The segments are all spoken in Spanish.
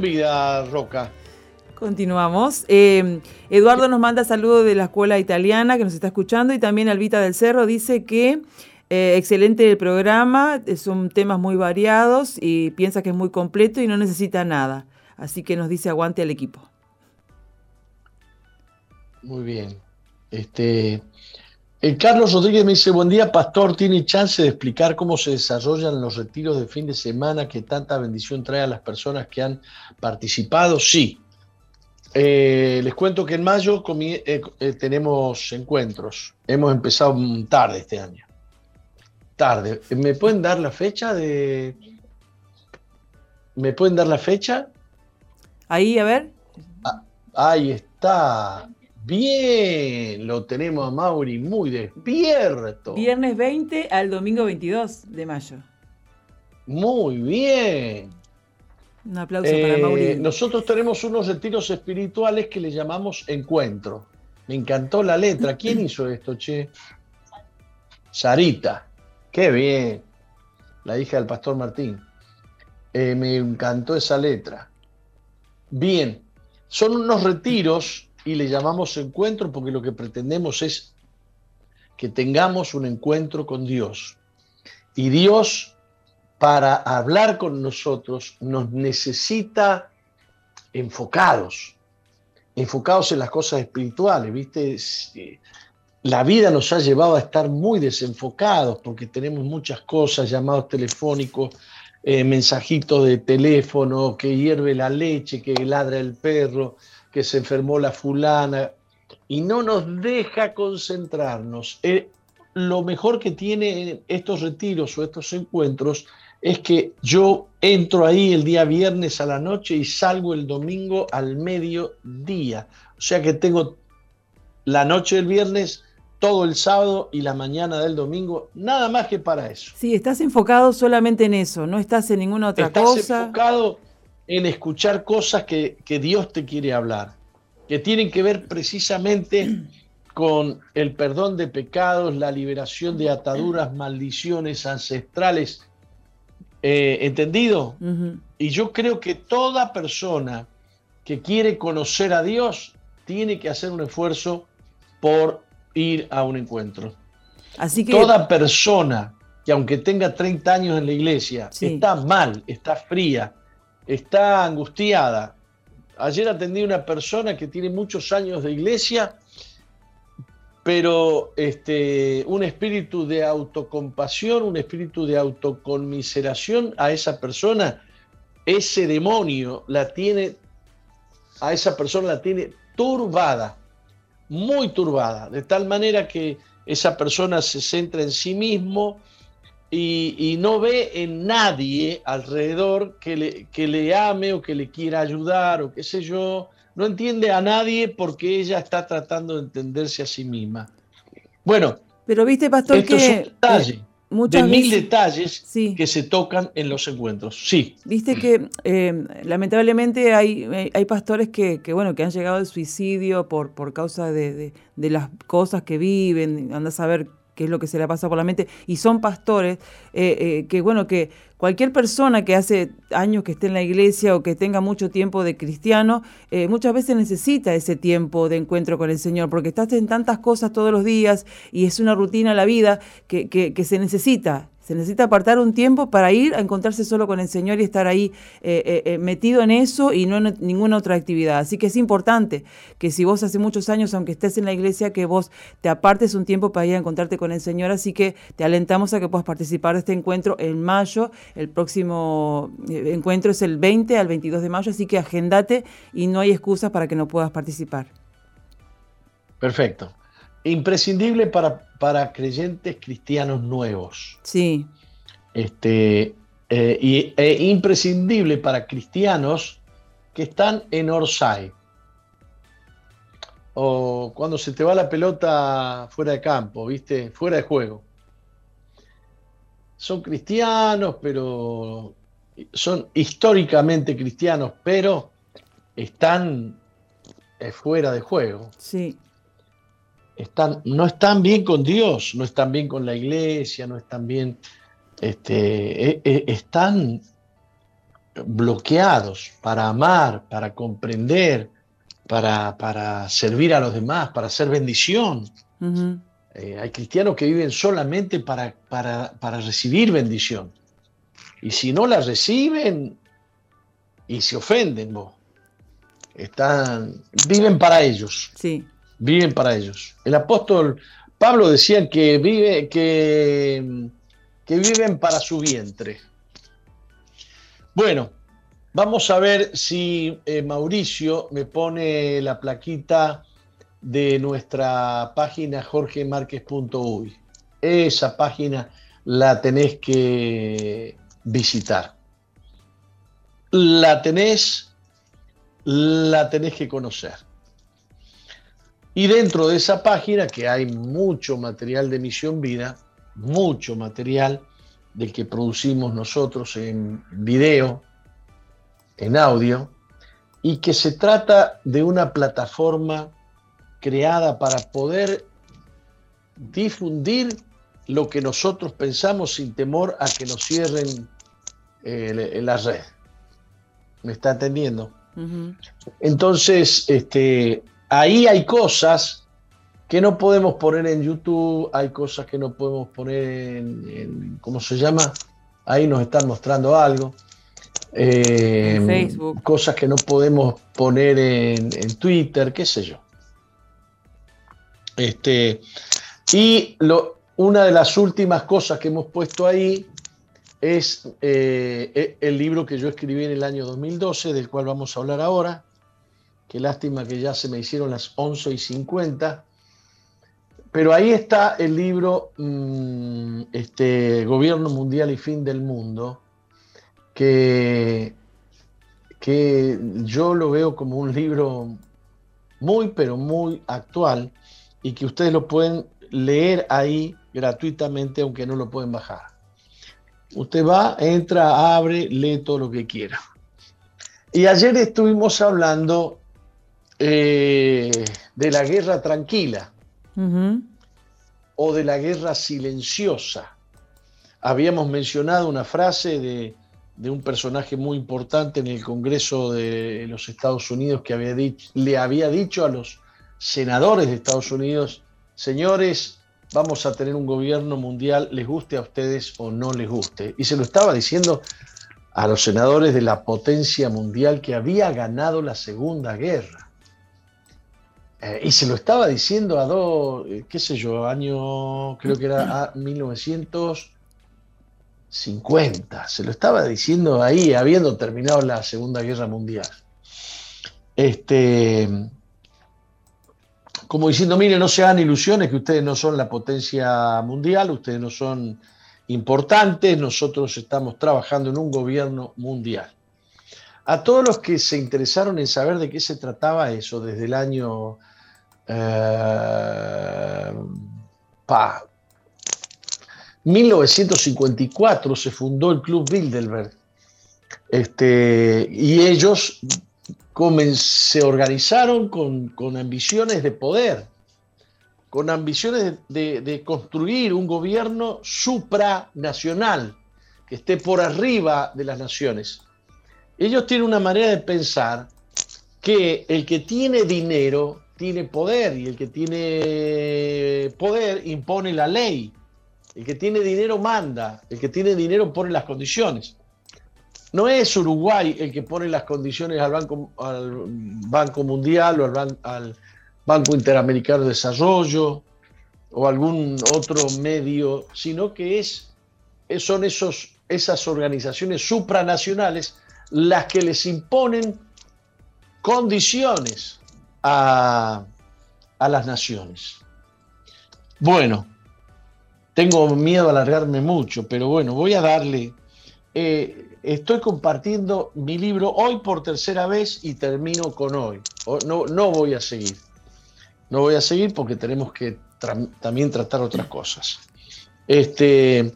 Vida, Roca. Continuamos. Eh, Eduardo nos manda saludos de la escuela italiana que nos está escuchando y también Albita del Cerro dice que eh, excelente el programa, son temas muy variados y piensa que es muy completo y no necesita nada. Así que nos dice aguante al equipo. Muy bien. Este, el Carlos Rodríguez me dice, buen día, pastor, ¿tiene chance de explicar cómo se desarrollan los retiros de fin de semana que tanta bendición trae a las personas que han participado? Sí. Eh, les cuento que en mayo eh, tenemos encuentros. Hemos empezado tarde este año tarde. ¿Me pueden dar la fecha de... ¿Me pueden dar la fecha? Ahí, a ver. Ah, ahí está. Bien, lo tenemos a Mauri muy despierto. Viernes 20 al domingo 22 de mayo. Muy bien. Un aplauso para eh, Mauri. Nosotros tenemos unos retiros espirituales que le llamamos encuentro. Me encantó la letra. ¿Quién hizo esto, che? Sarita. Qué bien. La hija del pastor Martín. Eh, me encantó esa letra. Bien, son unos retiros y le llamamos encuentro porque lo que pretendemos es que tengamos un encuentro con Dios. Y Dios, para hablar con nosotros, nos necesita enfocados, enfocados en las cosas espirituales, ¿viste? la vida nos ha llevado a estar muy desenfocados porque tenemos muchas cosas, llamados telefónicos, eh, mensajitos de teléfono, que hierve la leche, que ladra el perro, que se enfermó la fulana, y no nos deja concentrarnos. Eh, lo mejor que tienen estos retiros o estos encuentros es que yo entro ahí el día viernes a la noche y salgo el domingo al mediodía. O sea que tengo la noche del viernes todo el sábado y la mañana del domingo, nada más que para eso. Sí, estás enfocado solamente en eso, no estás en ninguna otra cosa. Estás enfocado en escuchar cosas que, que Dios te quiere hablar, que tienen que ver precisamente con el perdón de pecados, la liberación de ataduras, maldiciones ancestrales. Eh, ¿Entendido? Y yo creo que toda persona que quiere conocer a Dios tiene que hacer un esfuerzo por ir a un encuentro. Así que toda persona que aunque tenga 30 años en la iglesia, está mal, está fría, está angustiada. Ayer atendí a una persona que tiene muchos años de iglesia, pero este, un espíritu de autocompasión, un espíritu de autoconmiseración a esa persona, ese demonio la tiene, a esa persona la tiene turbada muy turbada, de tal manera que esa persona se centra en sí mismo y, no ve en nadie alrededor que le, que le ame o que le quiera ayudar o qué sé yo. No entiende a nadie porque ella está tratando de entenderse a sí misma. Bueno, pero viste, pastor, que de mil detalles que se tocan en los encuentros. Sí. Viste que eh, lamentablemente hay, hay pastores que, bueno, que han llegado al suicidio por, por causa de, de, las cosas que viven, anda a saber qué es lo que se le pasa por la mente, y son pastores eh, eh, que, bueno, que cualquier persona que hace años que esté en la iglesia o que tenga mucho tiempo de cristiano, eh, muchas veces necesita ese tiempo de encuentro con el Señor, porque estás en tantas cosas todos los días y es una rutina la vida que, que se necesita se necesita apartar un tiempo para ir a encontrarse solo con el Señor y estar ahí eh, eh, eh, metido en eso y no en ninguna otra actividad. Así que es importante que si vos hace muchos años, aunque estés en la iglesia, que vos te apartes un tiempo para ir a encontrarte con el Señor. Así que te alentamos a que puedas participar de este encuentro en mayo. El próximo encuentro es el 20 al 22 de mayo, así que agendate y no hay excusas para que no puedas participar. Perfecto imprescindible para, para creyentes cristianos nuevos. Sí. Este, eh, y, e imprescindible para cristianos que están en Orsay. O cuando se te va la pelota fuera de campo, ¿viste? Fuera de juego. Son cristianos, pero son históricamente cristianos, pero están eh, fuera de juego. Sí están, no están bien con Dios, no están bien con la iglesia, no están bien, este, e, e, están bloqueados para amar, para comprender, para, para servir a los demás, para hacer bendición. Eh, hay cristianos que viven solamente para, para, para, recibir bendición. Y si no la reciben y se ofenden, están, viven para ellos. Sí. Viven para ellos. El apóstol Pablo decía que, vive, que, que viven para su vientre. Bueno, vamos a ver si eh, Mauricio me pone la plaquita de nuestra página jorgemarquez.uy. Esa página la tenés que visitar. La tenés, la tenés que conocer. Y dentro de esa página, que hay mucho material de Misión Vida, mucho material del que producimos nosotros en video, en audio, y que se trata de una plataforma creada para poder difundir lo que nosotros pensamos sin temor a que nos cierren eh, la red. ¿Me está entendiendo? Entonces, este, ahí hay cosas que no podemos poner en YouTube, hay cosas que no podemos poner en, ¿cómo se llama? Ahí nos están mostrando algo. Eh, Facebook. Cosas que no podemos poner en, en Twitter, qué sé yo. Este, y lo, una de las últimas cosas que hemos puesto ahí es eh, e, el libro que yo escribí en el año 2012, del cual vamos a hablar ahora. Qué lástima que ya se me hicieron las 11 y 50. Pero ahí está el libro mm, este, Gobierno Mundial y Fin del Mundo, que, que yo lo veo como un libro muy, pero muy actual y que ustedes lo pueden leer ahí gratuitamente, aunque no lo pueden bajar. Usted va, entra, abre, lee todo lo que quiera. Y ayer estuvimos hablando eh, de la guerra tranquila o de la guerra silenciosa. Habíamos mencionado una frase de, de, un personaje muy importante en el Congreso de los Estados Unidos que había le había dicho a los senadores de Estados Unidos, señores, vamos a tener un gobierno mundial, les guste a ustedes o no les guste. Y se lo estaba diciendo a los senadores de la potencia mundial que había ganado la Segunda Guerra. Eh, y se lo estaba diciendo a dos, eh, qué sé yo, año, creo que era a 1950. Se lo estaba diciendo ahí, habiendo terminado la Segunda Guerra Mundial. Este, como diciendo, mire, no se hagan ilusiones que ustedes no son la potencia mundial, ustedes no son importantes, nosotros estamos trabajando en un gobierno mundial. A todos los que se interesaron en saber de qué se trataba eso desde el año eh, 1954 se fundó el Club Bilderberg este, y ellos se organizaron con, ambiciones de poder, con ambiciones de, construir un gobierno supranacional que esté por arriba de las naciones. Ellos tienen una manera de pensar que el que tiene dinero tiene poder y el que tiene poder impone la ley. El que tiene dinero manda, el que tiene dinero pone las condiciones. No es Uruguay el que pone las condiciones al Banco, al banco Mundial o al, Banco Interamericano de Desarrollo o algún otro medio, sino que es, son esos, esas organizaciones supranacionales las que les imponen condiciones a, las naciones. Bueno, tengo miedo a alargarme mucho, pero bueno, voy a darle eh, estoy compartiendo mi libro hoy por tercera vez y termino con hoy. No, no voy a seguir. No voy a seguir porque tenemos que también tratar otras cosas. Este,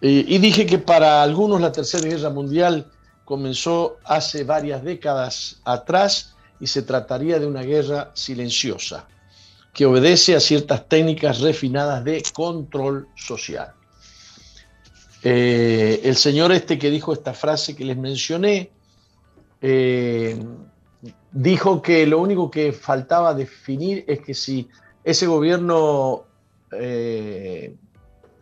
y, dije que para algunos la Tercera Guerra Mundial comenzó hace varias décadas atrás y se trataría de una guerra silenciosa que obedece a ciertas técnicas refinadas de control social. Eh, el señor este que dijo esta frase que les mencioné, eh, dijo que lo único que faltaba definir es que si ese gobierno eh,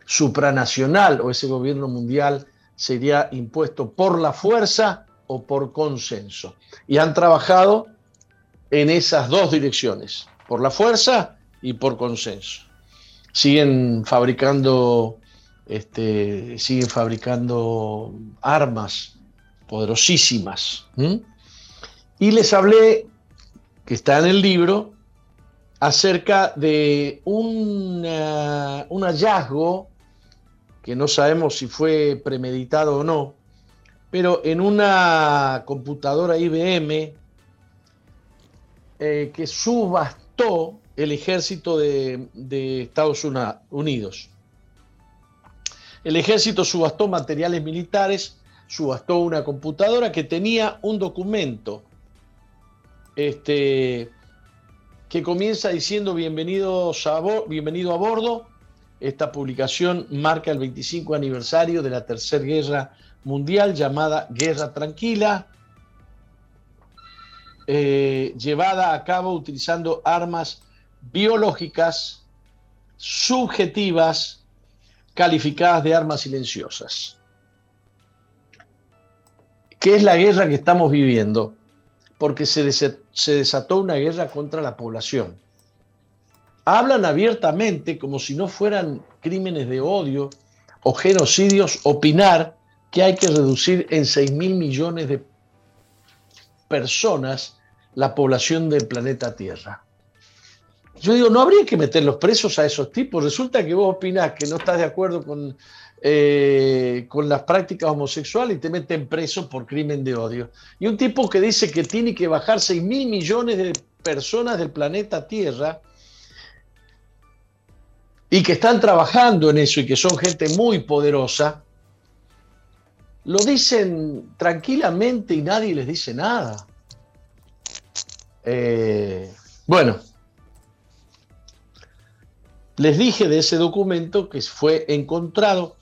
supranacional o ese gobierno mundial sería impuesto por la fuerza o por consenso. Y han trabajado en esas dos direcciones, por la fuerza y por consenso. Siguen fabricando, este, siguen fabricando armas poderosísimas. Y les hablé, que está en el libro, acerca de un, un hallazgo que no sabemos si fue premeditado o no, pero en una computadora IBM eh, que subastó el ejército de, Estados Unidos. El ejército subastó materiales militares, subastó una computadora que tenía un documento este, que comienza diciendo bienvenido a bordo. Esta publicación marca el 25 aniversario de la Tercera Guerra Mundial llamada Guerra Tranquila, eh, llevada a cabo utilizando armas biológicas subjetivas calificadas de armas silenciosas. ¿Qué es la guerra que estamos viviendo? Porque se, se desató una guerra contra la población. Hablan abiertamente, como si no fueran crímenes de odio o genocidios, opinar que hay que reducir en 6 mil millones de personas la población del planeta Tierra. Yo digo, no habría que meter los presos a esos tipos. Resulta que vos opinás que no estás de acuerdo con eh, con las prácticas homosexuales y te meten preso por crimen de odio. Y un tipo que dice que tiene que bajar 6 mil millones de personas del planeta Tierra y que están trabajando en eso y que son gente muy poderosa, lo dicen tranquilamente y nadie les dice nada. Eh, bueno, les dije de ese documento que fue encontrado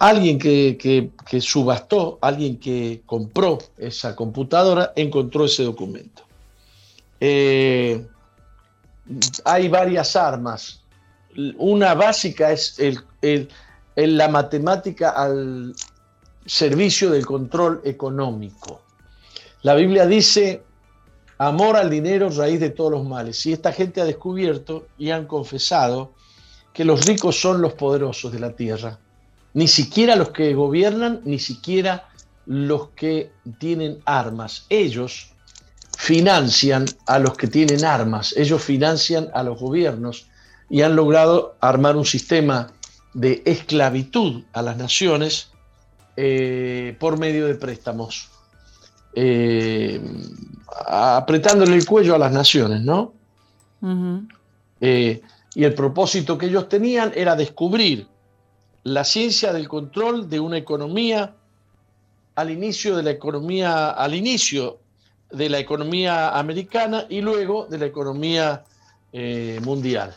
Alguien que, subastó, alguien que compró esa computadora, encontró ese documento. Eh, hay varias armas. Una básica es la matemática al servicio del control económico. La Biblia dice, amor al dinero, raíz de todos los males. Y esta gente ha descubierto y han confesado que los ricos son los poderosos de la tierra ni siquiera los que gobiernan, ni siquiera los que tienen armas. Ellos financian a los que tienen armas, ellos financian a los gobiernos y han logrado armar un sistema de esclavitud a las naciones eh, por medio de préstamos, eh, apretándole el cuello a las naciones, ¿no? Eh, y el propósito que ellos tenían era descubrir la ciencia del control de una economía al inicio de la economía, al inicio de la economía americana y luego de la economía mundial.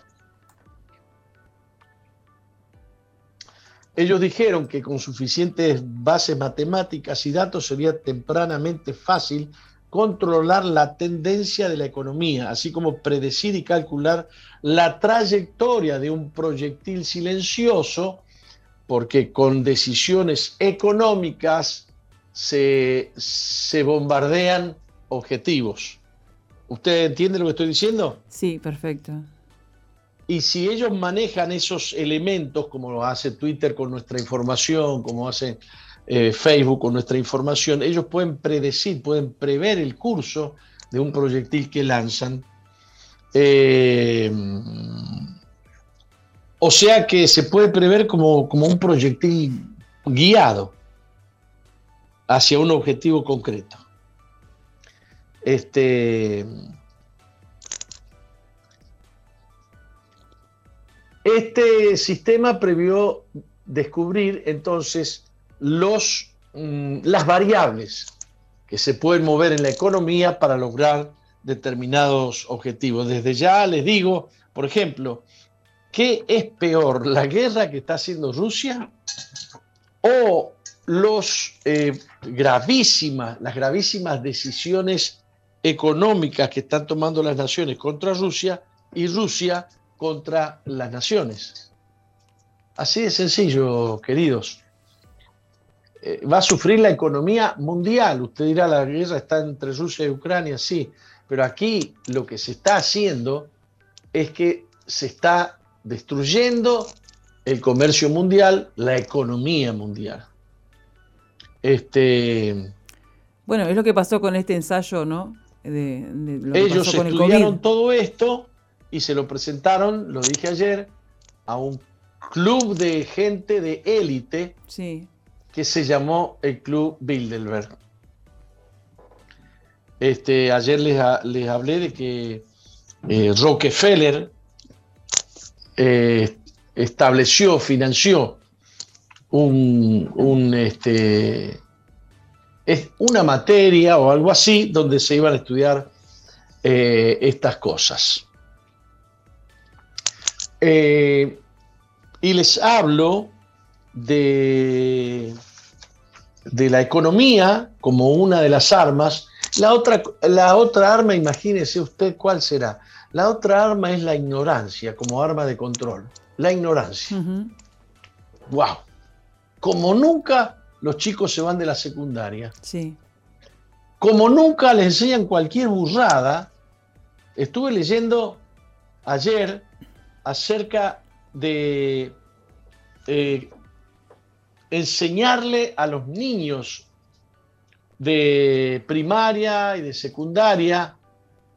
Ellos dijeron que con suficientes bases matemáticas y datos sería tempranamente fácil controlar la tendencia de la economía, así como predecir y calcular la trayectoria de un proyectil silencioso porque con decisiones económicas se, bombardean objetivos. ¿Usted entiende lo que estoy diciendo? Sí, perfecto. Y si ellos manejan esos elementos, como lo hace Twitter con nuestra información, como hace eh, Facebook con nuestra información, ellos pueden predecir, pueden prever el curso de un proyectil que lanzan. Eh, o sea que se puede prever como, un proyectil guiado hacia un objetivo concreto. Este, este sistema previó descubrir entonces los, mm, las variables que se pueden mover en la economía para lograr determinados objetivos. Desde ya les digo, por ejemplo, ¿Qué es peor, la guerra que está haciendo Rusia o los eh, las gravísimas decisiones económicas que están tomando las naciones contra Rusia y Rusia contra las naciones. Así de sencillo, queridos. Eh, va a sufrir la economía mundial. Usted dirá, la guerra está entre Rusia y Ucrania, sí, pero aquí lo que se está haciendo es que se está destruyendo el comercio mundial, la economía mundial. Este, bueno, es lo que pasó con este ensayo, ¿no? ellos estudiaron todo esto y se lo presentaron, lo dije ayer, a un club de gente de élite sí. que se llamó el Club Bilderberg. Este, ayer les, les hablé de que eh, Rockefeller eh, estableció, financió un, un este, es una materia o algo así donde se iban a estudiar eh, estas cosas. Eh, y les hablo de, de la economía como una de las armas. La otra, la otra arma, imagínese usted cuál será. La otra arma es la ignorancia como arma de control. La ignorancia. ¡Wow! Como nunca los chicos se van de la secundaria. Sí. Como nunca les enseñan cualquier burrada, estuve leyendo ayer acerca de eh, enseñarle a los niños de primaria y de secundaria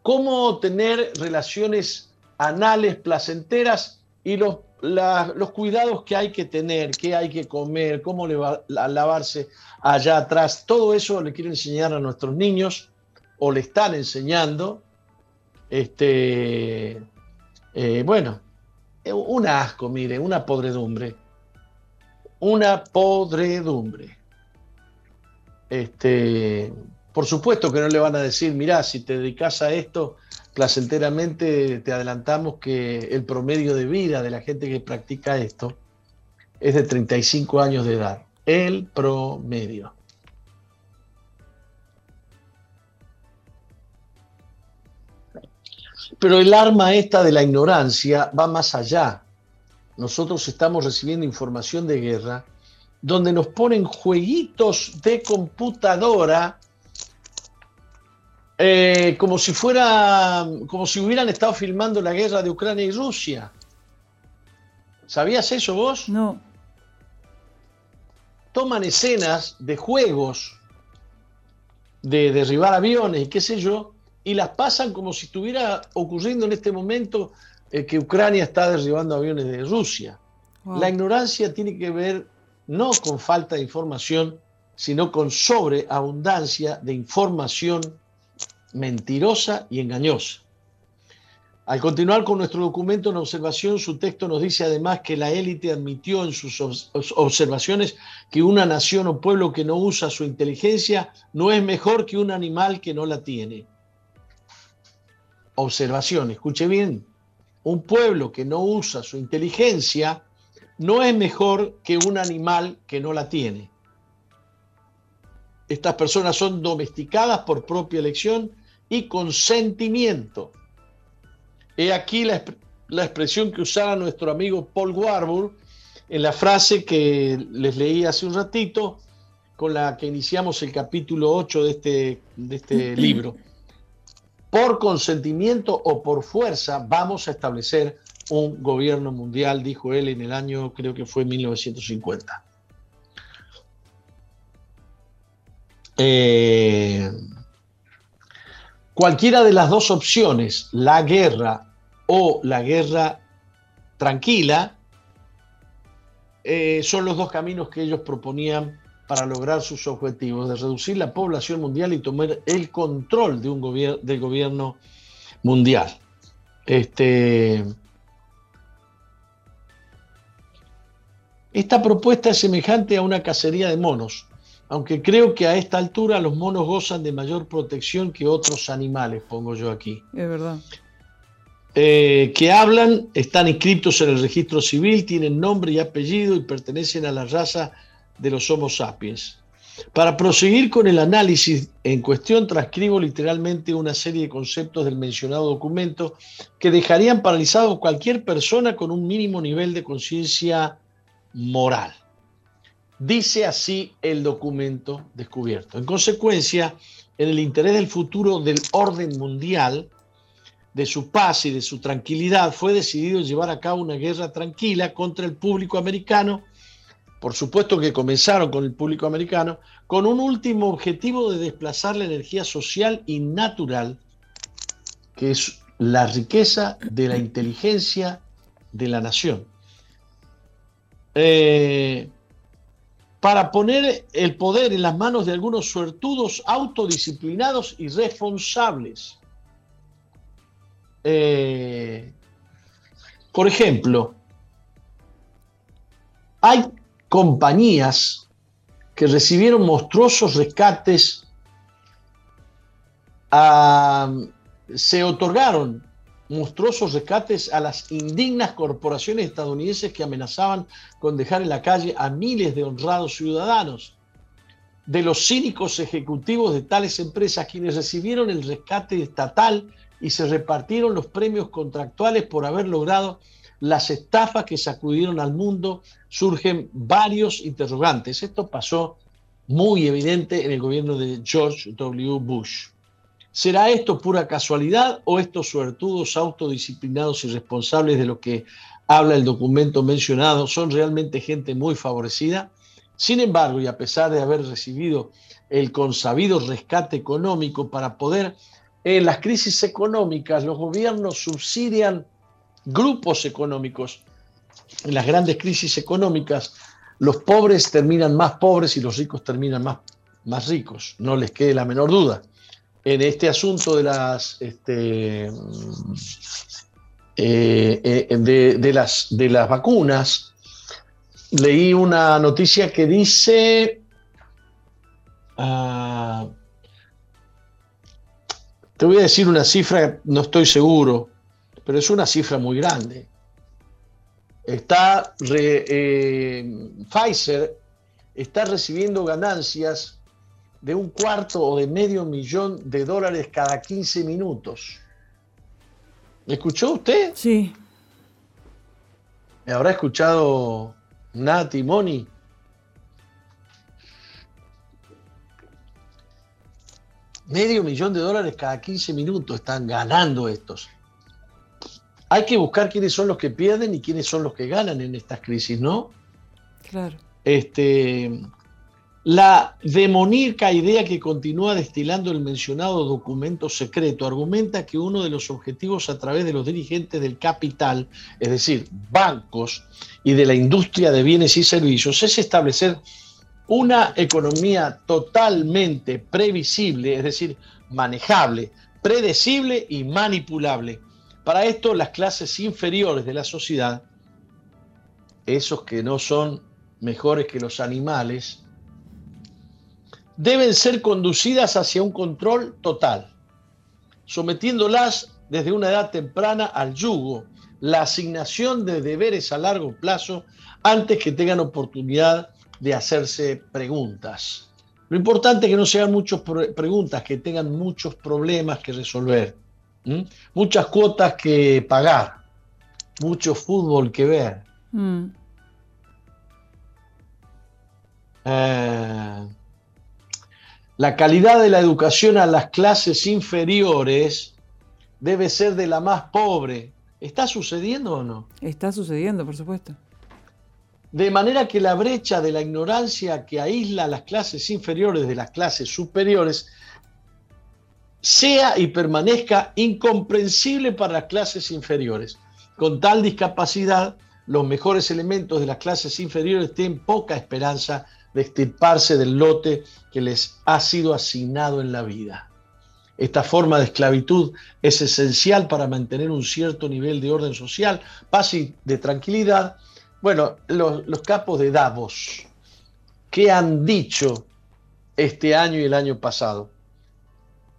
cómo tener relaciones anales placenteras y los los cuidados que hay que tener, qué hay que comer, cómo le va a lavarse allá atrás, todo eso le quiero enseñar a nuestros niños o le están enseñando. Este, eh, bueno, un asco, mire, una podredumbre. Una podredumbre. Este, por supuesto que no le van a decir, mirá, si te dedicas a esto, placenteramente te adelantamos que el promedio de vida de la gente que practica esto es de 35 años de edad. El promedio. Pero el arma esta de la ignorancia va más allá. Nosotros estamos recibiendo información de guerra donde nos ponen jueguitos de computadora eh, como si fuera, como si hubieran estado filmando la guerra de Ucrania y Rusia. ¿Sabías eso vos? No. Toman escenas de juegos, de derribar aviones y qué sé yo, y las pasan como si estuviera ocurriendo en este momento eh, que Ucrania está derribando aviones de Rusia. La ignorancia tiene que ver no con falta de información, sino con sobreabundancia de información mentirosa y engañosa. Al continuar con nuestro documento en observación, su texto nos dice además que la élite admitió en sus observaciones que una nación o pueblo que no usa su inteligencia no es mejor que un animal que no la tiene. Observación, escuche bien, un pueblo que no usa su inteligencia no es mejor que un animal que no la tiene. Estas personas son domesticadas por propia elección y consentimiento. He aquí la, expresión que usaba nuestro amigo Paul Warburg en la frase que les leí hace un ratito, con la que iniciamos el capítulo 8 de este, de este libro. Por consentimiento o por fuerza vamos a establecer un gobierno mundial, dijo él en el año, creo que fue 1950. Eh, Cualquiera de las dos opciones, la guerra o la guerra tranquila, eh, son los dos caminos que ellos proponían para lograr sus objetivos, de reducir la población mundial y tomar el control de un gobierno del gobierno mundial. Este, esta propuesta es semejante a una cacería de monos aunque creo que a esta altura los monos gozan de mayor protección que otros animales, pongo yo aquí. Es verdad. eh, que hablan están inscritos en el registro civil, tienen nombre y apellido y pertenecen a la raza de los Homo sapiens. Para proseguir con el análisis en cuestión, transcribo literalmente una serie de conceptos del mencionado documento que dejarían paralizado cualquier persona con un mínimo nivel de conciencia moral. Dice así el documento descubierto. En consecuencia, en el interés del futuro del orden mundial, de su paz y de su tranquilidad, fue decidido llevar a cabo una guerra tranquila contra el público americano, por supuesto que comenzaron con el público americano, con un último objetivo de desplazar la energía social y natural, que es la riqueza de la inteligencia de la nación. Eh, para poner el poder en las manos de algunos suertudos autodisciplinados y responsables eh, por ejemplo, hay compañías que recibieron monstruosos rescates, se otorgaron monstruosos rescates a las indignas corporaciones estadounidenses que amenazaban con dejar en la calle a miles de honrados ciudadanos, de los cínicos ejecutivos de tales empresas quienes recibieron el rescate estatal y se repartieron los premios contractuales por haber logrado las estafas que sacudieron al mundo, surgen varios interrogantes. Esto pasó muy evidente en el gobierno de George W. Bush. ¿Será esto pura casualidad o estos suertudos autodisciplinados y responsables de lo que habla el documento mencionado son realmente gente muy favorecida? Sin embargo, y a pesar de haber recibido el consabido rescate económico para poder en las crisis económicas los gobiernos subsidian grupos económicos. En las grandes crisis económicas los pobres terminan más pobres y los ricos terminan más, más ricos, no les quede la menor duda. En este asunto de las, este, eh, eh, de, las, de las vacunas, leí una noticia que dice... Ah, te voy a decir una cifra, no estoy seguro, pero es una cifra muy grande. Está eh, Pfizer está recibiendo ganancias de un cuarto o de medio millón de dólares cada 15 minutos. ¿Me escuchó usted? Sí. ¿Me habrá escuchado Nati Moni? Medio millón de dólares cada 15 minutos están ganando estos. Hay que buscar quiénes son los que pierden y quiénes son los que ganan en estas crisis, ¿no? Claro. Este, la demoníaca idea que continúa destilando el mencionado documento secreto argumenta que uno de los objetivos a través de los dirigentes del capital, es decir, bancos y de la industria de bienes y servicios, es establecer una economía totalmente previsible, es decir, manejable, predecible y manipulable. Para esto las clases inferiores de la sociedad, esos que no son mejores que los animales, deben ser conducidas hacia un control total, sometiéndolas desde una edad temprana al yugo, la asignación de deberes a largo plazo antes que tengan oportunidad de hacerse preguntas. Lo importante es que no sean muchas preguntas, que tengan muchos problemas que resolver, muchas cuotas que pagar, mucho fútbol que ver. Mm. Eh, la calidad de la educación a las clases inferiores debe ser de la más pobre. ¿Está sucediendo o no? Está sucediendo, por supuesto. De manera que la brecha de la ignorancia que aísla a las clases inferiores de las clases superiores sea y permanezca incomprensible para las clases inferiores. Con tal discapacidad, los mejores elementos de las clases inferiores tienen poca esperanza de extirparse del lote que les ha sido asignado en la vida. Esta forma de esclavitud es esencial para mantener un cierto nivel de orden social, paz y de tranquilidad, bueno, los, capos de Davos, ¿qué han dicho este año y el año pasado?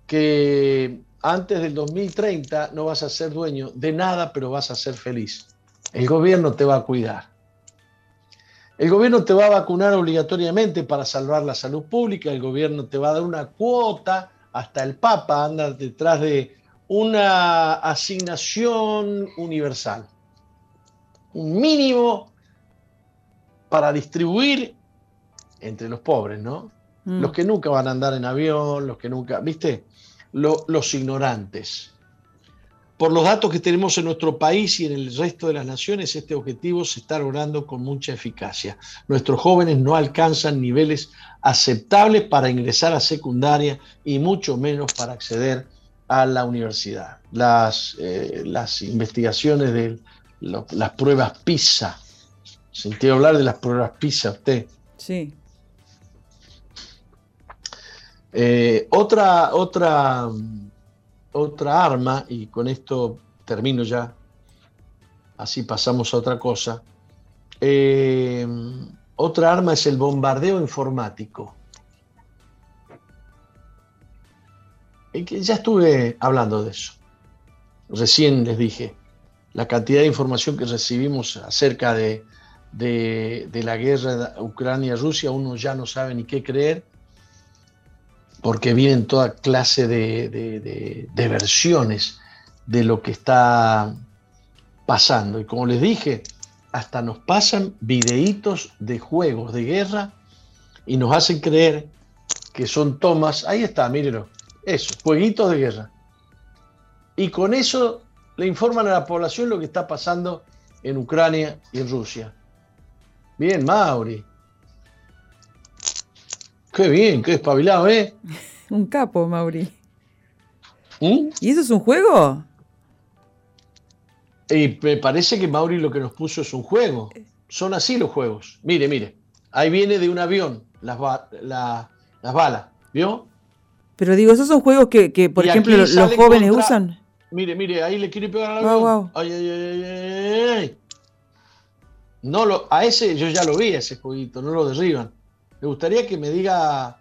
Que antes del 2030 no vas a ser dueño de nada, pero vas a ser feliz. El gobierno te va a cuidar. El gobierno te va a vacunar obligatoriamente para salvar la salud pública, el gobierno te va a dar una cuota, hasta el Papa anda detrás de una asignación universal, un mínimo para distribuir entre los pobres, ¿no? Mm. Los que nunca van a andar en avión, los que nunca, ¿viste? Los ignorantes. Por los datos que tenemos en nuestro país y en el resto de las naciones, este objetivo se está logrando con mucha eficacia. Nuestros jóvenes no alcanzan niveles aceptables para ingresar a secundaria y mucho menos para acceder a la universidad. Las, eh, las investigaciones de las pruebas PISA. ¿Sintió hablar de las pruebas PISA usted? Sí. Eh, otra, otra otra arma, y con esto termino ya, así pasamos a otra cosa. Eh, otra arma es el bombardeo informático. Ya estuve hablando de eso. Recién les dije, la cantidad de información que recibimos acerca de, de la guerra Ucrania-Rusia, uno ya no sabe ni qué creer porque vienen toda clase de, versiones de lo que está pasando. Y como les dije, hasta nos pasan videitos de juegos de guerra y nos hacen creer que son tomas. Ahí está, mírenlo. Eso, jueguitos de guerra. Y con eso le informan a la población lo que está pasando en Ucrania y en Rusia. Bien, Mauri. Qué bien, qué espabilado, ¿eh? un capo, Mauri. ¿Mm? ¿Y eso es un juego? Y me parece que Mauri lo que nos puso es un juego. Son así los juegos. Mire, mire. Ahí viene de un avión las, balas. ¿Vio? Pero digo, esos son juegos que, por ejemplo, los jóvenes usan. Mire, mire, ahí le quiere pegar al avión. Ay, ay, ay, ay, No lo, a ese yo ya lo vi, ese jueguito, no lo derriban. Me gustaría que me diga,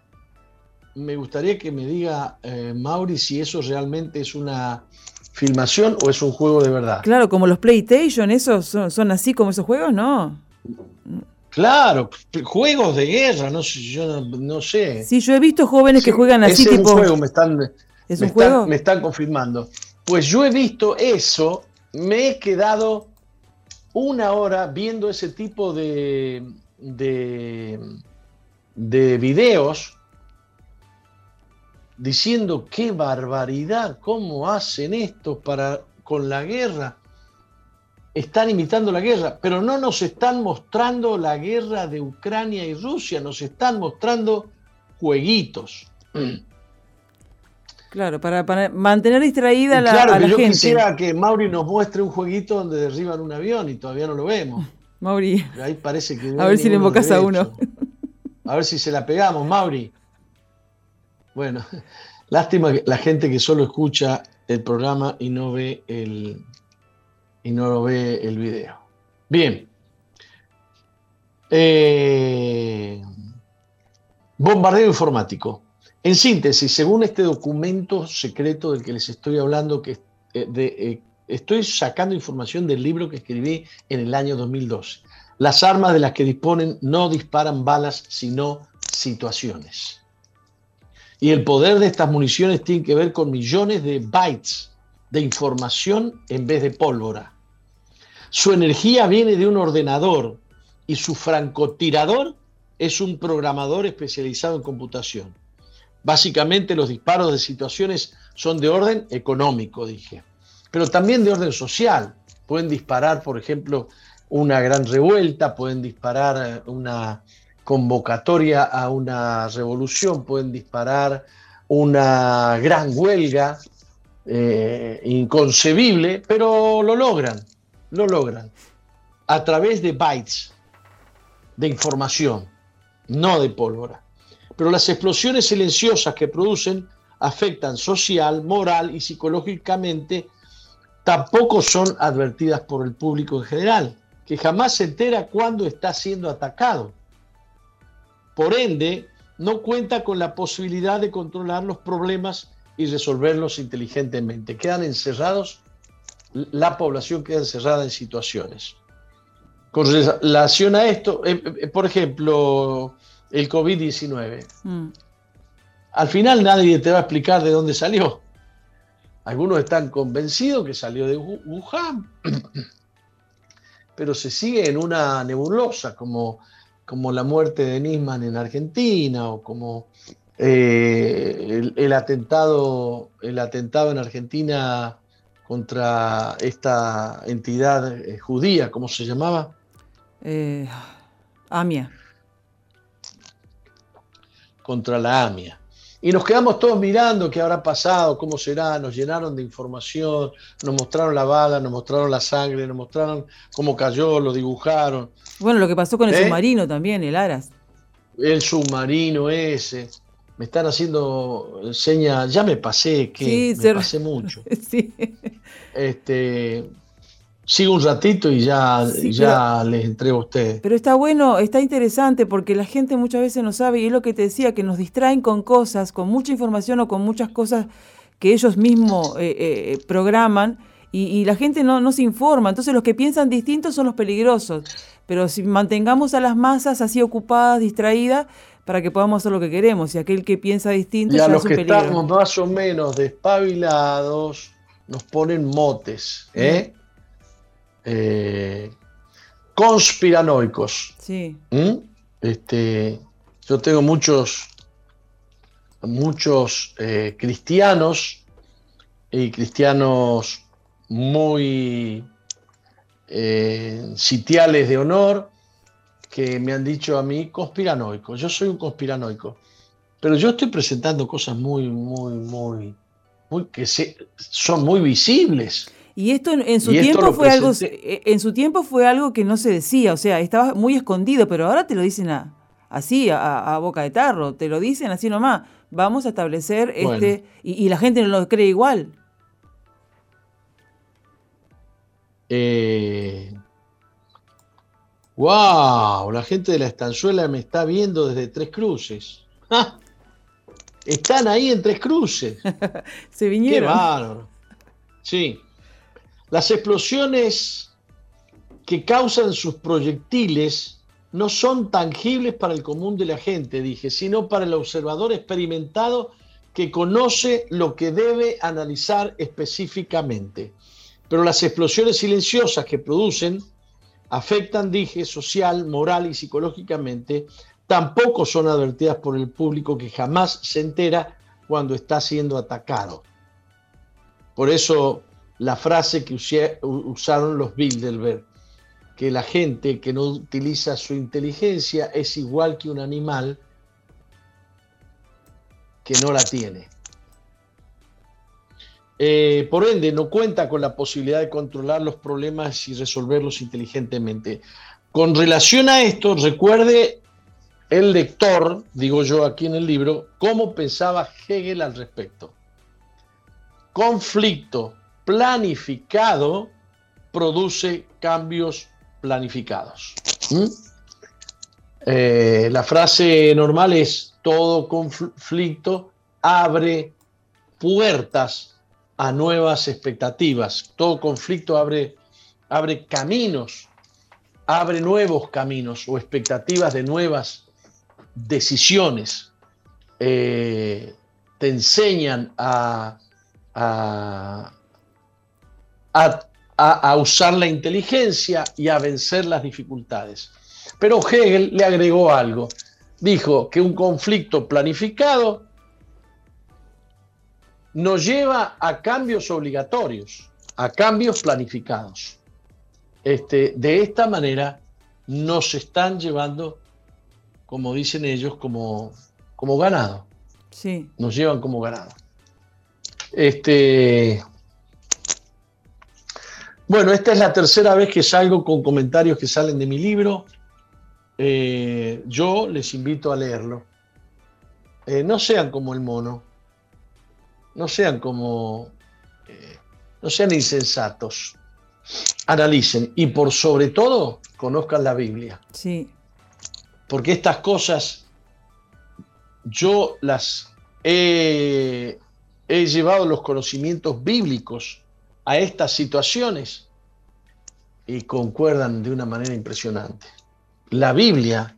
me gustaría que me diga, eh, Mauri, si eso realmente es una filmación o es un juego de verdad. Claro, como los PlayStation, esos son, así como esos juegos, ¿no? Claro, juegos de guerra, no sé, yo no, sé. Sí, yo he visto jóvenes que juegan así tipo. Es un juego, me están, ¿Es un juego? me están confirmando. Pues yo he visto eso, me he quedado una hora viendo ese tipo de, de de videos diciendo qué barbaridad, cómo hacen esto para con la guerra. Están imitando la guerra, pero no nos están mostrando la guerra de Ucrania y Rusia, nos están mostrando jueguitos. Claro, para, mantener distraída la, claro, a la yo quisiera que Mauri nos muestre un jueguito donde derriban un avión y todavía no lo vemos. Mauri. Ahí parece que a ver si le invocas a uno. A ver si se la pegamos, Mauri. Bueno, lástima que la gente que solo escucha el programa y no ve el, y no lo ve el video. Bien. Eh, bombardeo informático. En síntesis, según este documento secreto del que les estoy hablando, que eh, eh, estoy sacando información del libro que escribí en el año 2012. Las armas de las que disponen no disparan balas, sino situaciones. Y el poder de estas municiones tiene que ver con millones de bytes de información en vez de pólvora. Su energía viene de un ordenador y su francotirador es un programador especializado en computación. Básicamente los disparos de situaciones son de orden económico, dije, pero también de orden social. Pueden disparar, por ejemplo, una gran revuelta, pueden disparar una convocatoria a una revolución, pueden disparar una gran huelga eh, inconcebible, pero lo logran, lo logran, a través de bytes de información, no de pólvora. Pero las explosiones silenciosas que producen afectan social, moral y psicológicamente, tampoco son advertidas por el público en general que jamás se entera cuándo está siendo atacado. Por ende, no cuenta con la posibilidad de controlar los problemas y resolverlos inteligentemente. Quedan encerrados, la población queda encerrada en situaciones. Con relación a esto, eh, eh, por ejemplo, el COVID-19. Mm. Al final nadie te va a explicar de dónde salió. Algunos están convencidos que salió de Wuhan, pero se sigue en una nebulosa, como, como la muerte de Nisman en Argentina o como eh, el, atentado, el atentado en Argentina contra esta entidad eh, judía, ¿cómo se llamaba? Eh, AMIA. Contra la AMIA. Y nos quedamos todos mirando qué habrá pasado, cómo será, nos llenaron de información, nos mostraron la bala, nos mostraron la sangre, nos mostraron cómo cayó, lo dibujaron. Bueno, lo que pasó con el ¿Eh? submarino también, el Aras. El submarino ese. Me están haciendo señas, ya me pasé, que me pasé mucho. sí. Este, sigo un ratito y ya, ya les entrego a ustedes. Pero está bueno, está interesante porque la gente muchas veces no sabe, y es lo que te decía, que nos distraen con cosas, con mucha información o con muchas cosas que ellos mismos eh, eh, programan y, la gente no, no se informa. Entonces los que piensan distintos son los peligrosos. Pero si mantengamos a las masas así ocupadas, distraídas, para que podamos hacer lo que queremos. Y aquel que piensa distinto y a los que estamos más o menos despabilados nos ponen motes. ¿eh? Eh, conspiranoicos. Sí. ¿Mm? Este, yo tengo muchos, muchos eh, cristianos y cristianos muy eh, sitiales de honor que me han dicho a mí conspiranoico. Yo soy un conspiranoico. Pero yo estoy presentando cosas muy, muy, muy, muy que son muy visibles. Y esto en, su tiempo fue algo, eh, en su tiempo fue algo que no se decía, o sea, estaba muy escondido, pero ahora te lo dicen así, a, boca de tarro, te lo dicen así nomás. Vamos a establecer este, y, la gente no lo cree igual. Eh, wow, la gente de la estanzuela me está viendo desde Tres Cruces. Están ahí en Tres Cruces. Se vinieron. Qué bárbaro. Sí. Las explosiones que causan sus proyectiles no son tangibles para el común de la gente, dije, sino para el observador experimentado que conoce lo que debe analizar específicamente. Pero las explosiones silenciosas que producen afectan, dije, social, moral y psicológicamente, tampoco son advertidas por el público que jamás se entera cuando está siendo atacado. Por eso la frase que usaron los Bilderberg, que la gente que no utiliza su inteligencia es igual que un animal que no la tiene. Eh, por ende, no cuenta con la posibilidad de controlar los problemas y resolverlos inteligentemente. Con relación a esto, recuerde el lector, digo yo aquí en el libro, cómo pensaba Hegel al respecto. Conflicto, planificado produce cambios planificados. ¿Mm? Eh, la frase normal es todo conflicto abre puertas a nuevas expectativas. Todo conflicto abre, abre caminos, abre nuevos caminos o expectativas de nuevas decisiones. Eh, te enseñan a, a, usar la inteligencia y a vencer las dificultades. Pero Hegel le agregó algo. Dijo que un conflicto planificado nos lleva a cambios obligatorios, a cambios planificados. Este, de esta manera nos están llevando, como dicen ellos, como, como ganado. Sí. Nos llevan como ganado. Este, bueno, esta es la tercera vez que salgo con comentarios que salen de mi libro. Eh, yo les invito a leerlo. Eh, no sean como el mono. No sean como... Eh, no sean insensatos. Analicen y por sobre todo conozcan la Biblia. Sí. Porque estas cosas yo las he he llevado los conocimientos bíblicos a estas situaciones y concuerdan de una manera impresionante. La Biblia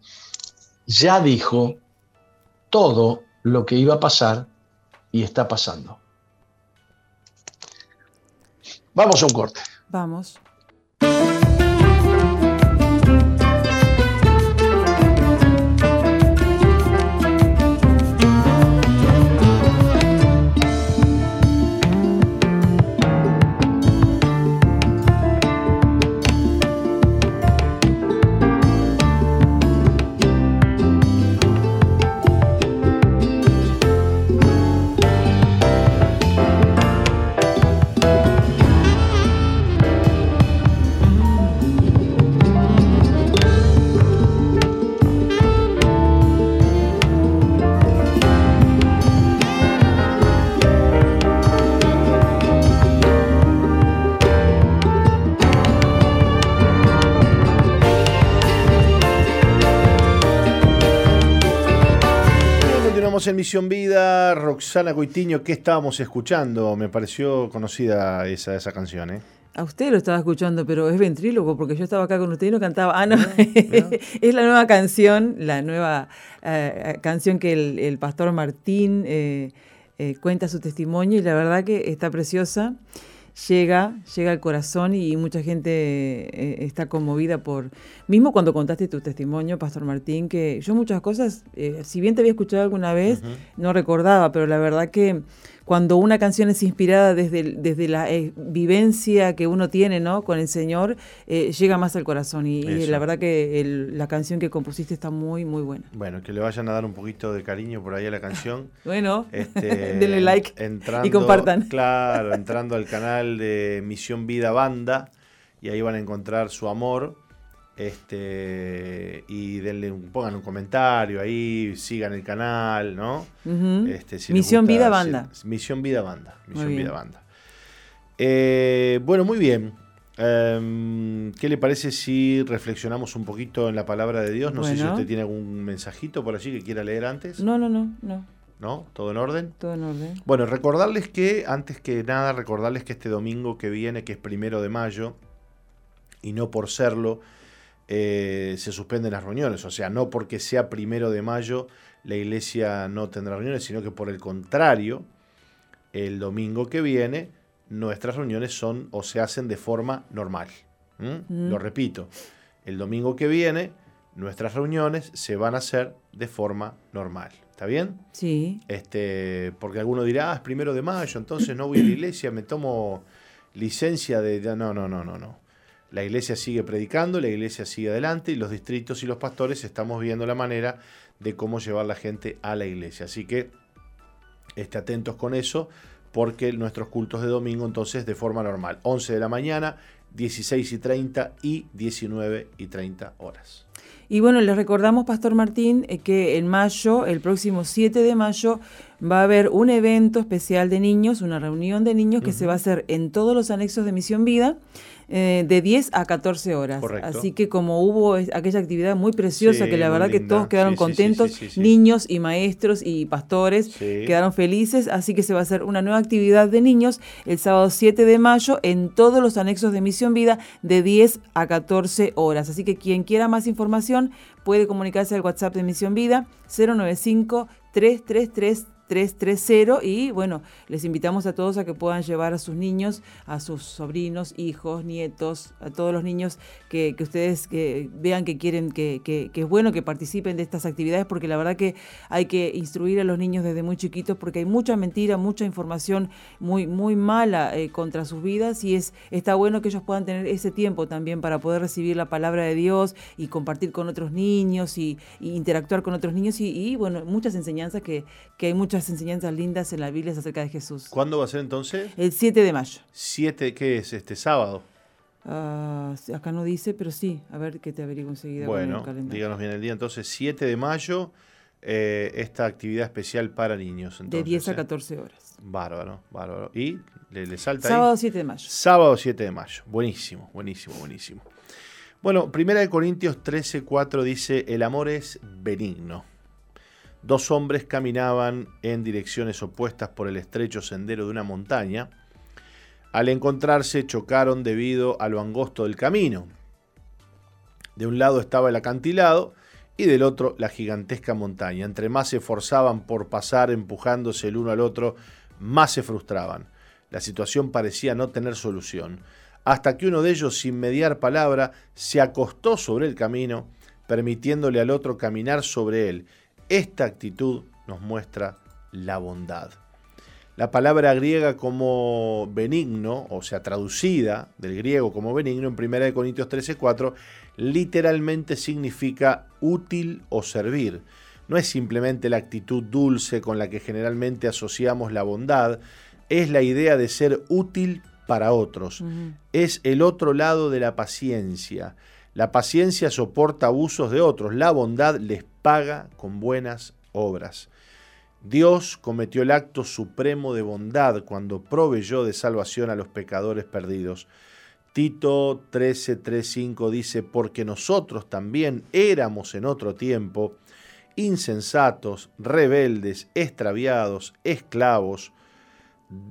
ya dijo todo lo que iba a pasar y está pasando. Vamos a un corte. Vamos. En Misión Vida, Roxana Coitiño, ¿qué estábamos escuchando? Me pareció conocida esa, esa canción, ¿eh? A usted lo estaba escuchando, pero es ventrílogo, porque yo estaba acá con usted y no cantaba. Ah, no, es la nueva canción, la nueva eh, canción que el, pastor Martín eh, eh, cuenta su testimonio y la verdad que está preciosa llega, llega al corazón y mucha gente eh, está conmovida por, mismo cuando contaste tu testimonio, Pastor Martín, que yo muchas cosas, eh, si bien te había escuchado alguna vez, no recordaba, pero la verdad que cuando una canción es inspirada desde, desde la eh, vivencia que uno tiene ¿no? con el Señor, eh, llega más al corazón. Y, la verdad que la canción que compusiste está muy, muy buena. Bueno, que le vayan a dar un poquito de cariño por ahí a la canción. bueno, este, denle like y compartan. Claro, entrando al canal de Misión Vida Banda y ahí van a encontrar su amor este, y denle pongan un comentario ahí, sigan el canal, ¿no? Este, Misión Vida Banda. Misión Vida Banda. Misión Vida Banda. Eh, bueno, muy bien. Em, ¿Qué le parece si reflexionamos un poquito en la palabra de Dios? No sé si usted tiene algún mensajito por allí que quiera leer antes. No, no, no, no. ¿No? ¿Todo en orden? Todo en orden. Bueno, recordarles que, antes que nada, recordarles que este domingo que viene, que es primero de mayo, y no por serlo, eh, se suspenden las reuniones. O sea, no porque sea primero de mayo la iglesia no tendrá reuniones, sino que por el contrario, el domingo que viene nuestras reuniones son o se hacen de forma normal. Lo repito, el domingo que viene nuestras reuniones se van a hacer de forma normal. ¿Está bien? Sí. Este, porque alguno dirá, ah, es primero de mayo, entonces no voy a la iglesia, me tomo licencia de... No, no, no, no, no. La iglesia sigue predicando, la iglesia sigue adelante y los distritos y los pastores estamos viendo la manera de cómo llevar la gente a la iglesia. Así que esté atentos con eso porque nuestros cultos de domingo entonces de forma normal, 11 de la mañana, 16 y 30 y 19 y 30 horas. Y bueno, les recordamos, Pastor Martín, eh, que en mayo, el próximo 7 de mayo, va a haber un evento especial de niños, una reunión de niños que se va a hacer en todos los anexos de Misión Vida. Eh, de 10 a 14 horas. Así que como hubo aquella actividad muy preciosa, que la verdad que todos quedaron contentos, niños y maestros y pastores quedaron felices, así que se va a hacer una nueva actividad de niños el sábado 7 de mayo en todos los anexos de Misión Vida de 10 a 14 horas. Así que quien quiera más información puede comunicarse al WhatsApp de Misión Vida 095 333 330 y bueno, les invitamos a todos a que puedan llevar a sus niños, a sus sobrinos, hijos, nietos, a todos los niños que, ustedes que vean que quieren, que, es bueno que participen de estas actividades porque la verdad que hay que instruir a los niños desde muy chiquitos porque hay mucha mentira, mucha información muy, muy mala eh, contra sus vidas y es, está bueno que ellos puedan tener ese tiempo también para poder recibir la palabra de Dios y compartir con otros niños y, interactuar con otros niños y, y bueno, muchas enseñanzas que, que hay muchas enseñanzas lindas en la Biblia acerca de Jesús. ¿Cuándo va a ser entonces? El 7 de mayo. ¿7 qué es? ¿Este sábado? Ah, acá no dice, pero sí. A ver qué te averiguo enseguida. Bueno, díganos bien el día. Entonces, 7 de mayo, eh, esta actividad especial para niños. de 10 a 14 ¿eh? horas. Bárbaro, bárbaro. ¿Y le, salta Sábado 7 de mayo. Sábado 7 de mayo. Buenísimo, buenísimo, buenísimo. Bueno, Primera de Corintios 13, 4 dice, el amor es benigno. Dos hombres caminaban en direcciones opuestas por el estrecho sendero de una montaña. Al encontrarse chocaron debido a lo angosto del camino. De un lado estaba el acantilado y del otro la gigantesca montaña. Entre más se esforzaban por pasar empujándose el uno al otro, más se frustraban. La situación parecía no tener solución, hasta que uno de ellos, sin mediar palabra, se acostó sobre el camino, permitiéndole al otro caminar sobre él. Esta actitud nos muestra la bondad. La palabra griega como benigno, o sea, traducida del griego como benigno en 1 Corintios 13:4, literalmente significa útil o servir. No es simplemente la actitud dulce con la que generalmente asociamos la bondad, es la idea de ser útil para otros. Es el otro lado de la paciencia. La paciencia soporta abusos de otros, la bondad les paga con buenas obras. Dios cometió el acto supremo de bondad cuando proveyó de salvación a los pecadores perdidos. Tito 13:35 dice, porque nosotros también éramos en otro tiempo insensatos, rebeldes, extraviados, esclavos,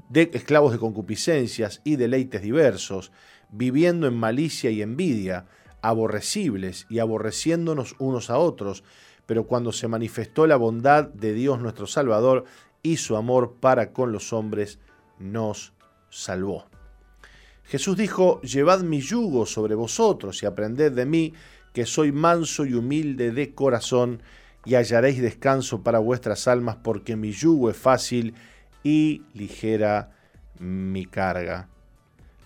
de, esclavos de concupiscencias y deleites diversos, viviendo en malicia y envidia, aborrecibles y aborreciéndonos unos a otros, pero cuando se manifestó la bondad de Dios nuestro Salvador y su amor para con los hombres, nos salvó. Jesús dijo, Llevad mi yugo sobre vosotros y aprended de mí, que soy manso y humilde de corazón, y hallaréis descanso para vuestras almas, porque mi yugo es fácil y ligera mi carga.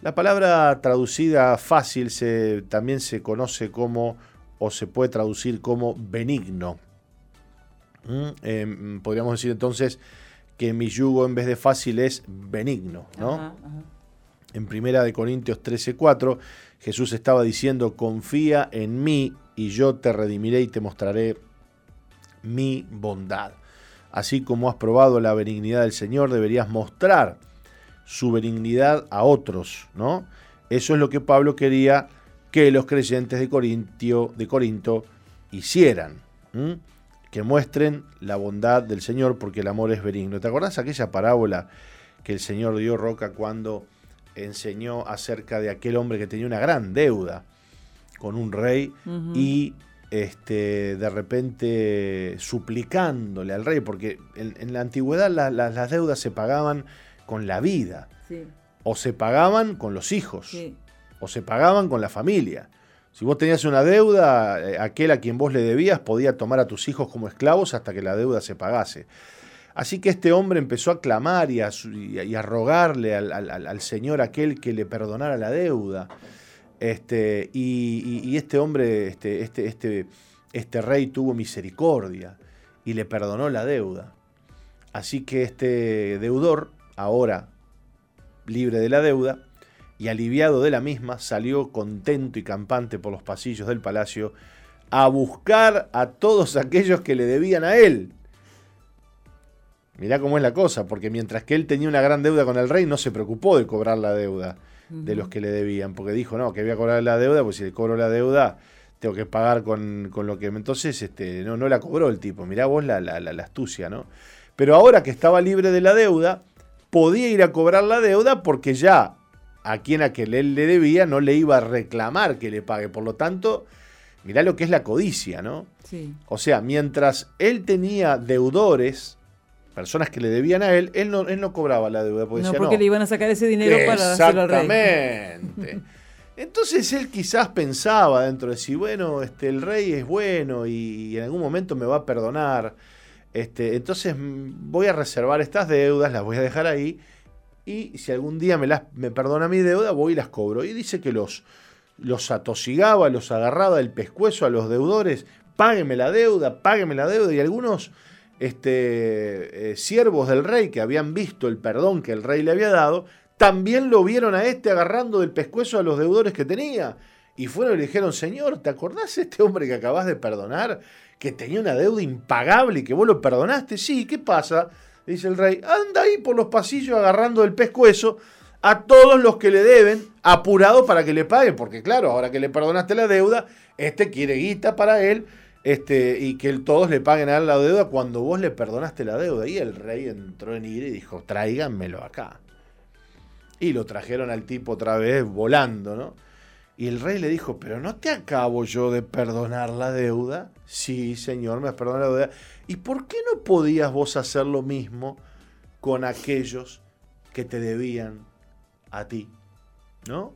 La palabra traducida fácil se, también se conoce como o se puede traducir como benigno. ¿Mm? Em, podríamos decir entonces que mi yugo en vez de fácil es benigno. ¿no? En primera de Corintios 13:4 Jesús estaba diciendo, confía en mí y yo te redimiré y te mostraré mi bondad. Así como has probado la benignidad del Señor, deberías mostrar su benignidad a otros, ¿no? Eso es lo que Pablo quería que los creyentes de, Corintio, de Corinto hicieran. Que muestren la bondad del Señor porque el amor es benigno. ¿Te acordás aquella parábola que el Señor dio Roca cuando enseñó acerca de aquel hombre que tenía una gran deuda con un rey y este, de repente suplicándole al rey, porque en, la antigüedad las deudas se pagaban con la vida, o se pagaban con los hijos, o se pagaban con la familia. Si vos tenías una deuda, eh, aquel a quien vos le debías podía tomar a tus hijos como esclavos hasta que la deuda se pagase. Así que este hombre empezó a clamar y a, rogarle al, Señor aquel que le perdonara la deuda. Este, y, este hombre, este, este, este, este rey tuvo misericordia y le perdonó la deuda. Así que este deudor, ahora libre de la deuda, y aliviado de la misma, salió contento y campante por los pasillos del palacio a buscar a todos aquellos que le debían a él. Mirá cómo es la cosa, porque mientras que él tenía una gran deuda con el rey, no se preocupó de cobrar la deuda de los que le debían, porque dijo, no, que voy a cobrar la deuda, pues si le cobro la deuda, tengo que pagar con, lo que... Entonces, este, no, no la cobró el tipo, mirá vos la, la, la astucia, ¿no? Pero ahora que estaba libre de la deuda, podía ir a cobrar la deuda porque ya a quien a que él le debía no le iba a reclamar que le pague. Por lo tanto, mirá lo que es la codicia, ¿no? Sí. O sea, mientras él tenía deudores, personas que le debían a él, él no, él no cobraba la deuda. Porque no, porque le iban a sacar ese dinero para hacerlo al rey. Exactamente. Entonces él quizás pensaba dentro de sí, bueno, este, el rey es bueno y, en algún momento me va a perdonar. Este, entonces mm, voy a reservar estas deudas, las voy a dejar ahí y si algún día me, las, perdona mi deuda, voy y las cobro. Y dice que los, los atosigaba, los agarraba del pescuezo a los deudores, págueme la deuda, págueme la deuda. Y algunos este, eh, siervos del rey que habían visto el perdón que el rey le había dado, también lo vieron a este agarrando del pescuezo a los deudores que tenía. Y fueron y le dijeron, Señor, ¿te acordás de este hombre que acabas de perdonar? Que tenía una deuda impagable y que vos lo perdonaste. Sí, ¿qué pasa? dice el rey, anda ahí por los pasillos agarrando el pescuezo a todos los que le deben, apurado para que le pague, porque claro, ahora que le perdonaste la deuda, este quiere guita para él, Este, y que todos le paguen a él la deuda cuando vos le perdonaste la deuda. Y el rey entró en ira y dijo, tráiganmelo acá. Y lo trajeron al tipo otra vez volando, ¿no? Y el rey le dijo, pero ¿no te acabo yo de perdonar la deuda? Sí, señor, me has perdonado la deuda. ¿Y por qué no podías vos hacer lo mismo con aquellos que te debían a ti? ¿No?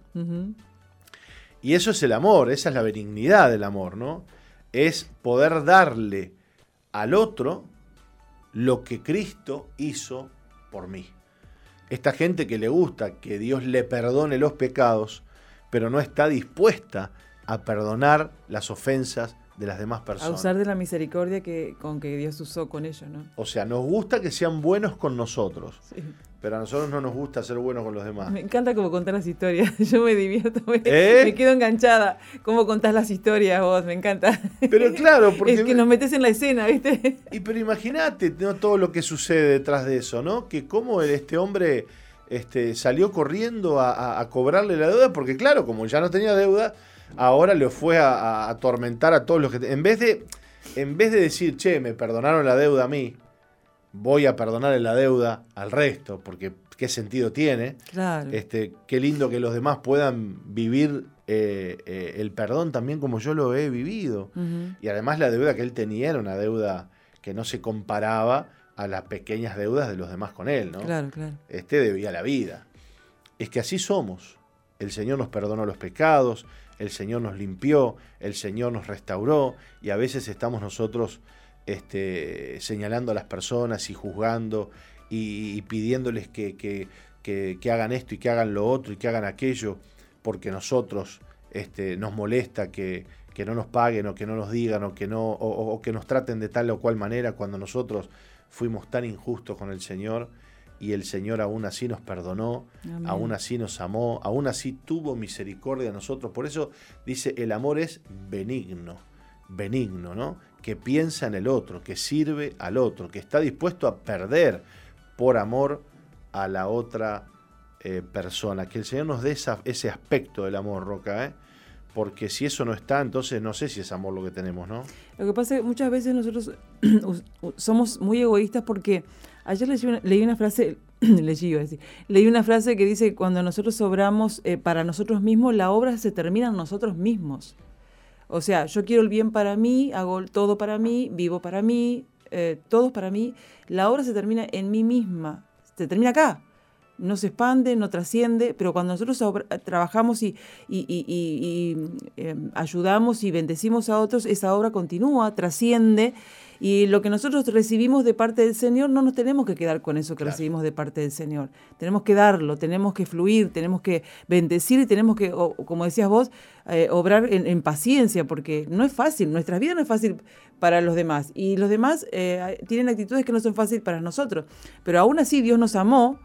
Y eso es el amor, esa es la benignidad del amor, ¿no? Es poder darle al otro lo que Cristo hizo por mí. Esta gente que le gusta que Dios le perdone los pecados, pero no está dispuesta a perdonar las ofensas de las demás personas. A usar de la misericordia que, con que Dios usó con ellos, ¿no? O sea, nos gusta que sean buenos con nosotros, pero a nosotros no nos gusta ser buenos con los demás. Me encanta cómo contás las historias, yo me divierto, me, ¿Eh? quedo enganchada. Cómo contás las historias vos, me encanta. Pero claro, porque... Es que nos metes en la escena, ¿viste? Y pero imagínate ¿no? todo lo que sucede detrás de eso, ¿no? Que cómo este hombre este, salió corriendo a, cobrarle la deuda, porque claro, como ya no tenía deuda, ahora le fue a, atormentar a todos los que... En vez, de, en vez de decir, che, me perdonaron la deuda a mí, voy a perdonarle la deuda al resto, porque qué sentido tiene. Este, qué lindo que los demás puedan vivir eh, eh, el perdón también como yo lo he vivido. Y además la deuda que él tenía era una deuda que no se comparaba a las pequeñas deudas de los demás con él, ¿no? Claro, claro. Este debía la vida. Es que así somos. El Señor nos perdonó los pecados, el Señor nos limpió, el Señor nos restauró y a veces estamos nosotros este, señalando a las personas y juzgando y, pidiéndoles que, que, hagan esto y que hagan lo otro y que hagan aquello porque nosotros este, nos molesta que, no nos paguen o que no nos digan o que, no, o que nos traten de tal o cual manera cuando nosotros fuimos tan injustos con el Señor y el Señor aún así nos perdonó, aún así nos amó, aún así tuvo misericordia de nosotros. Por eso dice, el amor es benigno, benigno, ¿no? Que piensa en el otro, que sirve al otro, que está dispuesto a perder por amor a la otra eh, persona. Que el Señor nos dé ese aspecto del amor, Roca, ¿eh? Porque si eso no está, entonces no sé si es amor lo que tenemos, ¿no? Lo que pasa es que muchas veces nosotros somos muy egoístas porque ayer leí una, frase, leí, una frase que dice, cuando nosotros obramos eh, para nosotros mismos, la obra se termina en nosotros mismos. O sea, yo quiero el bien para mí, hago todo para mí, vivo para mí, eh, para mí. La obra se termina en mí misma, se termina acá no se expande, no trasciende, pero cuando nosotros trabajamos y, em, ayudamos y bendecimos a otros, esa obra continúa, trasciende. Y lo que nosotros recibimos de parte del Señor, no nos tenemos que quedar con eso que recibimos de parte del Señor. Tenemos que darlo, tenemos que fluir, tenemos que bendecir y tenemos que, como decías vos, eh, obrar en, paciencia, porque no es fácil, nuestra vida no es fácil para los demás. Y los demás eh, tienen actitudes que no son fáciles para nosotros. Pero aún así Dios nos amó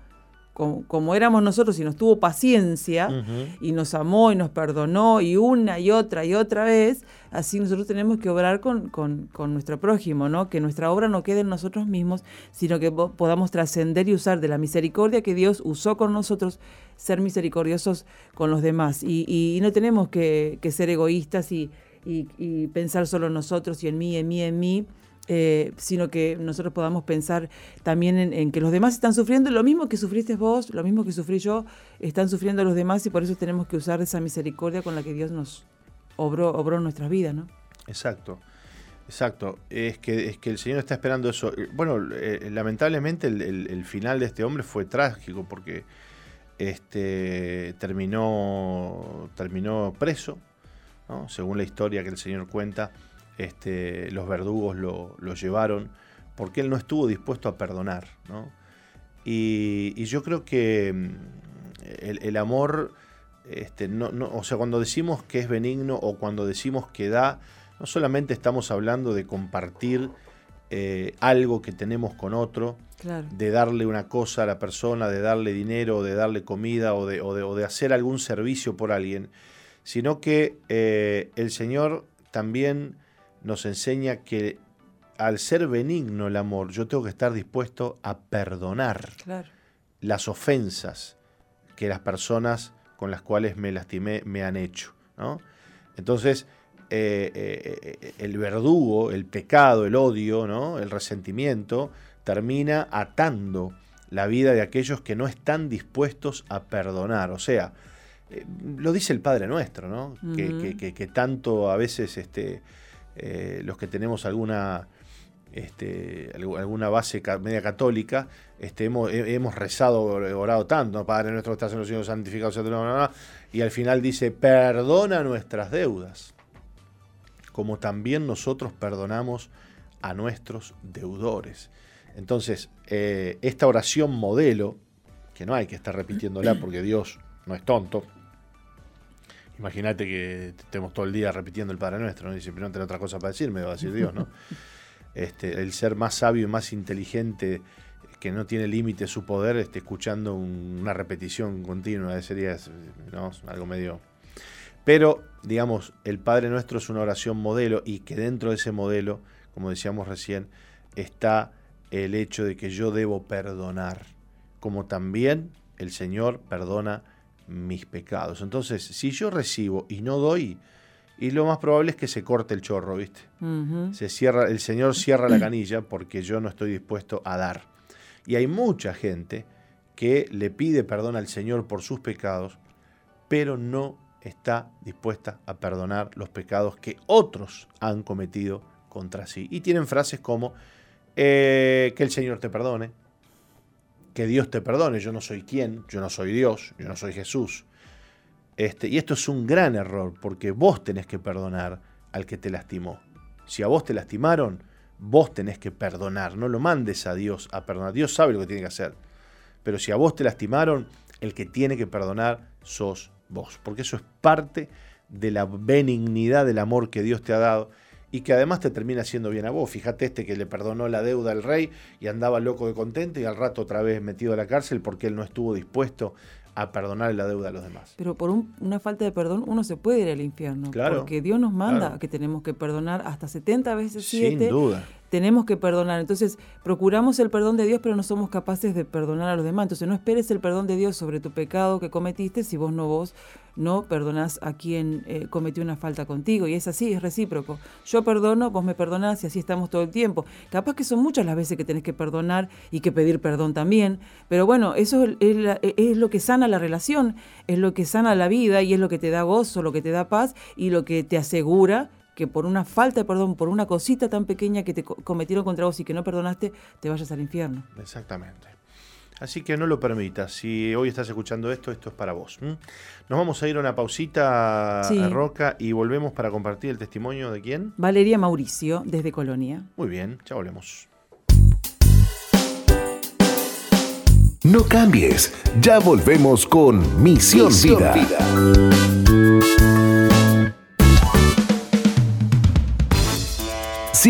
como, éramos nosotros y nos tuvo paciencia y nos amó y nos perdonó y una y otra y otra vez, así nosotros tenemos que obrar con, con, nuestro prójimo, ¿no? Que nuestra obra no quede en nosotros mismos, sino que podamos trascender y usar de la misericordia que Dios usó con nosotros, ser misericordiosos con los demás. Y, no tenemos que, ser egoístas y, y pensar solo en nosotros y en mí, en mí, en mí eh, sino que nosotros podamos pensar también en, que los demás están sufriendo lo mismo que sufriste vos, lo mismo que sufrí yo, están sufriendo los demás y por eso tenemos que usar esa misericordia con la que Dios nos obró, obró en nuestras vidas, ¿no? Exacto. Exacto, es que, es que el Señor está esperando eso. Bueno, eh, lamentablemente el, final de este hombre fue trágico porque este, terminó, terminó preso, según la historia que el Señor cuenta este, los verdugos lo, llevaron, porque él no estuvo dispuesto a perdonar. Y, yo creo que mm, el, amor, este, no, o sea, cuando decimos que es benigno o cuando decimos que da, no solamente estamos hablando de compartir eh, algo que tenemos con otro, de darle una cosa a la persona, de darle dinero, de darle comida o de, o de, hacer algún servicio por alguien, sino que eh, el Señor también nos enseña que al ser benigno el amor, yo tengo que estar dispuesto a perdonar las ofensas que las personas con las cuales me lastimé me han hecho. Entonces, eh, eh, el verdugo, el pecado, el odio, ¿no? el resentimiento, termina atando la vida de aquellos que no están dispuestos a perdonar. O sea, eh, lo dice el Padre Nuestro, ¿no? que, tanto a veces este, los que tenemos alguna, este, alguna base media católica, este, hemos, rezado, orado tanto, Padre Nuestro que estás en los cielos, y al final dice, perdona nuestras deudas como también nosotros perdonamos a nuestros deudores. Entonces, eh, esta oración modelo, que no hay que estar repitiéndola porque Dios no es tonto, imagínate que estemos todo el día repitiendo el Padre Nuestro, ¿no? Dice, pero no tengo otra cosa para decir, me va a decir Dios, ¿no? Este, el ser más sabio y más inteligente, que no tiene límite su poder, este, escuchando una repetición continua, sería algo medio pero, digamos, el Padre Nuestro es una oración modelo y que dentro de ese modelo, como decíamos recién, está el hecho de que yo debo perdonar, como también el Señor perdona mis pecados. Entonces, si yo recibo y no doy, y lo más probable es que se corte el chorro, ¿viste? Se cierra, el Señor cierra la canilla porque yo no estoy dispuesto a dar. Y hay mucha gente que le pide perdón al Señor por sus pecados, pero no está dispuesta a perdonar los pecados que otros han cometido contra sí. Y tienen frases como eh, que el Señor te perdone, que Dios te perdone, yo no soy quien, yo no soy Dios, yo no soy Jesús. Este, y esto es un gran error, porque vos tenés que perdonar al que te lastimó. Si a vos te lastimaron, vos tenés que perdonar, no lo mandes a Dios a perdonar. Dios sabe lo que tiene que hacer. Pero si a vos te lastimaron, el que tiene que perdonar sos vos, porque eso es parte de la benignidad del amor que Dios te ha dado y que además te termina haciendo bien a vos. Fíjate este que le perdonó la deuda al rey y andaba loco de contento y al rato otra vez metido a la cárcel porque él no estuvo dispuesto a perdonar la deuda a los demás. Pero por una falta de perdón uno se puede ir al infierno. Claro, porque Dios nos manda que tenemos que perdonar hasta 70 veces 7. Sin duda tenemos que perdonar. Entonces, procuramos el perdón de Dios, pero no somos capaces de perdonar a los demás. Entonces, no esperes el perdón de Dios sobre tu pecado que cometiste si vos no vos no perdonás a quien eh, cometió una falta contigo. Y es así, es recíproco. Yo perdono, vos me perdonás y así estamos todo el tiempo. Capaz que son muchas las veces que tenés que perdonar y que pedir perdón también. Pero bueno, eso es, es lo que sana la relación, es lo que sana la vida y es lo que te da gozo, lo que te da paz y lo que te asegura que por una falta de perdón, por una cosita tan pequeña que te cometieron contra vos y que no perdonaste, te vayas al infierno. Exactamente. Así que no lo permitas. Si hoy estás escuchando esto, esto es para vos. Nos vamos a ir a una pausita, a Roca, y volvemos para compartir el testimonio de quién? Valeria Mauricio, desde Colonia. Muy bien, ya volvemos. No cambies, ya volvemos con Misión, Vida.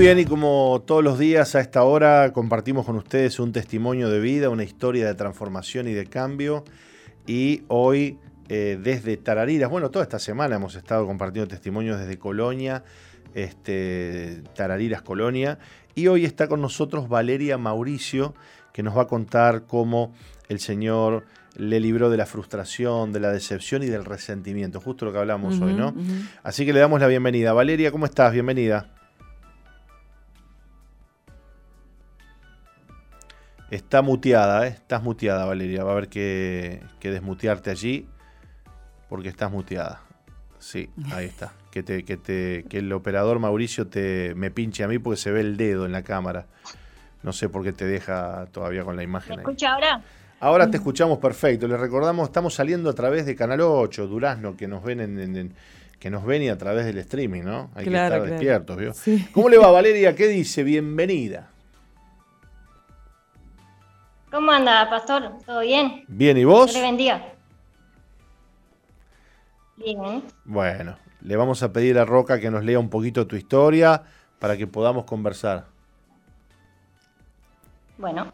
Bien, y como todos los días a esta hora compartimos con ustedes un testimonio de vida, una historia de transformación y de cambio. Y hoy eh, desde Tarariras, bueno, toda esta semana hemos estado compartiendo testimonios desde Colonia, este, Tarariras Colonia. Y hoy está con nosotros Valeria Mauricio, que que nos va a contar cómo el Señor le libró de la frustración, de la decepción y del resentimiento, justo lo que hablamos hoy, ¿no? Así que le damos la bienvenida. Valeria, ¿cómo estás? Bienvenida. Está muteada, ¿eh? Estás muteada, Valeria. Va a haber que, desmutearte allí porque estás muteada. Sí, ahí está. Que, te, que, te, que el operador Mauricio te, me pinche a mí porque se ve el dedo en la cámara. No sé por qué te deja todavía con la imagen. ¿Me escucha ahora? Ahora te escuchamos perfecto. Les recordamos, estamos saliendo a través de Canal 8, Durazno, que nos ven en, que nos ven y a través del streaming, ¿no? Hay que estar despiertos, ¿vio? ¿Cómo le va, Valeria? ¿Qué dice? Bienvenida. ¿Cómo anda, pastor? ¿Todo bien? Bien, ¿y vos? Que le bendiga. Bien. Bueno, le vamos a pedir a Roca que nos lea un poquito tu historia para que podamos conversar. Bueno.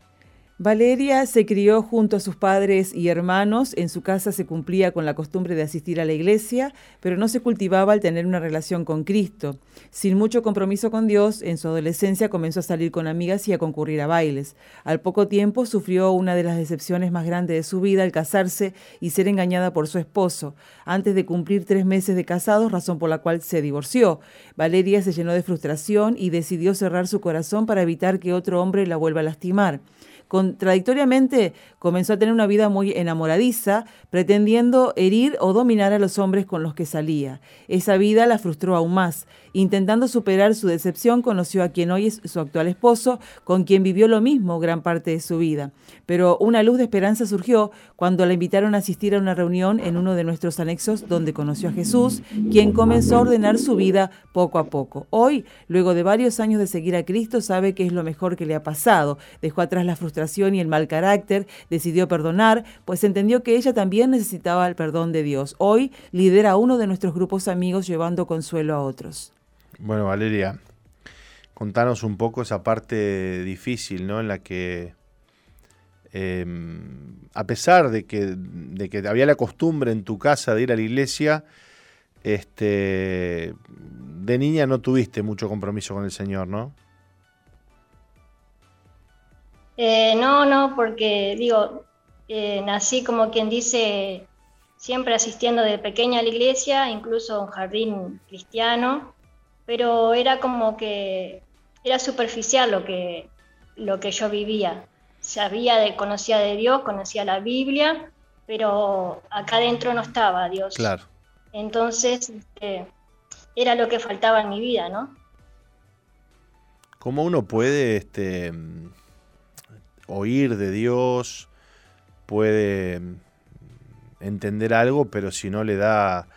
Valeria se crió junto a sus padres y hermanos. En su casa se cumplía con la costumbre de asistir a la iglesia, pero no se cultivaba al tener una relación con Cristo. Sin mucho compromiso con Dios, en su adolescencia comenzó a salir con amigas y a concurrir a bailes. Al poco tiempo sufrió una de las decepciones más grandes de su vida al casarse y ser engañada por su esposo. Antes de cumplir tres meses de casados, razón por la cual se divorció. Valeria se llenó de frustración y decidió cerrar su corazón para evitar que otro hombre la vuelva a lastimar. Contradictoriamente, comenzó a tener una vida muy enamoradiza, pretendiendo herir o dominar a los hombres con los que salía. Esa vida la frustró aún más. Intentando superar su decepción, conoció a quien hoy es su actual esposo, con quien vivió lo mismo gran parte de su vida. Pero una luz de esperanza surgió cuando la invitaron a asistir a una reunión en uno de nuestros anexos donde conoció a Jesús, quien comenzó a ordenar su vida poco a poco. Hoy, luego de varios años de seguir a Cristo, sabe que es lo mejor que le ha pasado. Dejó atrás la frustración y el mal carácter, decidió perdonar, pues entendió que ella también necesitaba el perdón de Dios. Hoy lidera uno de nuestros grupos amigos llevando consuelo a otros. Bueno, Valeria, contanos un poco esa parte difícil, ¿no? En la que, em, a pesar de que, de que había la costumbre en tu casa de ir a la iglesia, este, de niña no tuviste mucho compromiso con el Señor, ¿no? Eh, no, no, porque digo, eh, nací como quien dice, siempre asistiendo de pequeña a la iglesia, incluso a un jardín cristiano, pero era como que era superficial lo que, lo que yo vivía. Sabía, de, conocía de Dios, conocía la Biblia, pero acá adentro no estaba Dios. Claro. Entonces, este, era lo que faltaba en mi vida, ¿no? ¿Cómo uno puede este, oír de Dios, puede entender algo, pero si no le da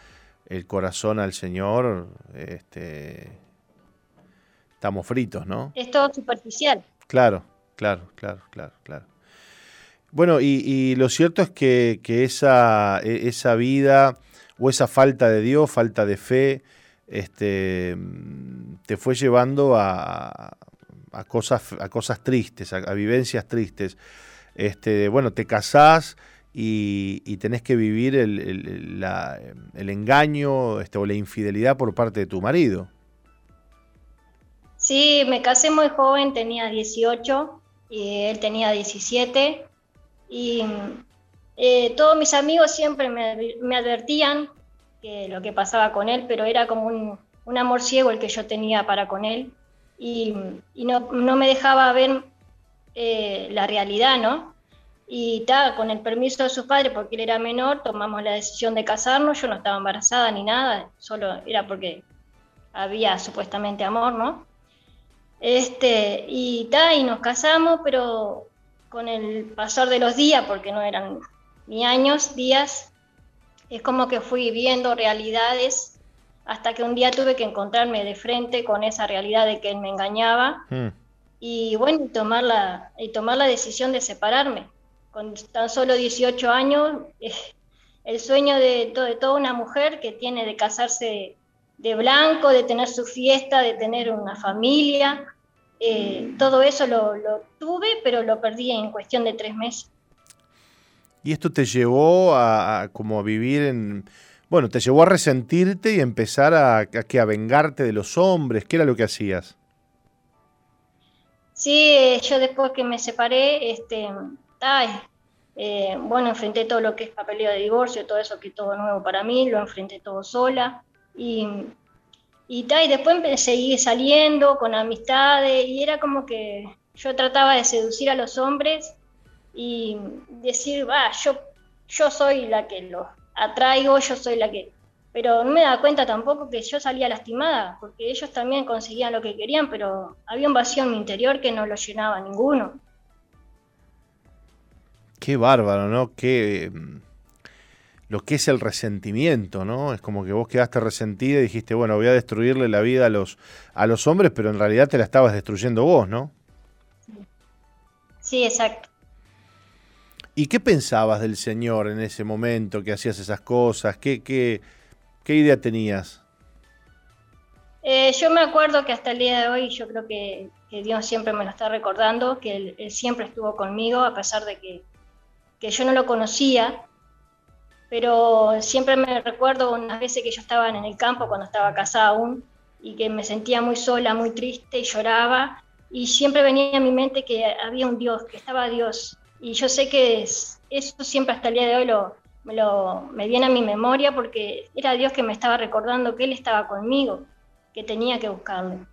el corazón al Señor, este, estamos fritos, ¿no? Es todo superficial. Claro, claro, claro, claro, claro. Bueno, y, lo cierto es que, esa, e, esa, vida o esa falta de Dios, falta de fe, este, te fue llevando a, a cosas, a cosas tristes, a, vivencias tristes. Este, bueno, te casás y, tenés que vivir el, engaño este, o la infidelidad por parte de tu marido. Sí, me casé muy joven, tenía 18 y él tenía 17 y eh, todos mis amigos siempre me, advertían que lo que pasaba con él, pero era como un, un amor ciego el que yo tenía para con él y, no, no, me dejaba ver eh, la realidad, ¿no? Y ta, con el permiso de su padre, porque él era menor, tomamos la decisión de casarnos, yo no estaba embarazada ni nada, solo era porque había supuestamente amor, ¿no? Este, y ta, y nos casamos, pero con el pasar de los días, porque no eran ni años, días, es como que fui viendo realidades hasta que un día tuve que encontrarme de frente con esa realidad de que él me engañaba hmm. y bueno, y tomar, la, y tomar la decisión de separarme. Con tan solo 18 años, eh, el sueño de, de, toda una mujer que tiene de casarse de blanco, de tener su fiesta, de tener una familia, eh, todo eso lo, tuve, pero lo perdí en cuestión de tres meses. ¿Y esto te llevó a, a como a vivir en bueno, te llevó a resentirte y empezar a, a, a vengarte de los hombres. ¿Qué era lo que hacías? Sí, yo después que me separé, este, eh, bueno, enfrenté todo lo que es papeleo de divorcio, todo eso que es todo nuevo para mí, lo enfrenté todo sola. Y, y, y después seguí saliendo con amistades y era como que yo trataba de seducir a los hombres y decir, va, yo, yo soy la que los atraigo, yo soy la que pero no me daba cuenta tampoco que yo salía lastimada, porque ellos también conseguían lo que querían, pero había un vacío en mi interior que no lo llenaba ninguno. Qué bárbaro, ¿no? Qué mm, lo que es el resentimiento, ¿no? Es como que vos quedaste resentida y dijiste, bueno, voy a destruirle la vida a los, a los hombres, pero en realidad te la estabas destruyendo vos, ¿no? Sí, exacto. ¿Y qué pensabas del Señor en ese momento que hacías esas cosas? ¿Qué, qué, ¿Qué idea tenías? Eh, yo me acuerdo que hasta el día de hoy yo creo que, Dios siempre me lo está recordando, que él, siempre estuvo conmigo a pesar de que, yo no lo conocía, pero siempre me recuerdo unas veces que yo estaba en el campo cuando estaba casada aún y que me sentía muy sola, muy triste y lloraba y siempre venía a mi mente que había un Dios, que estaba Dios y yo sé que eso siempre hasta el día de hoy lo, me, lo, me viene a mi memoria porque era Dios que me estaba recordando que Él estaba conmigo, que tenía que buscarlo.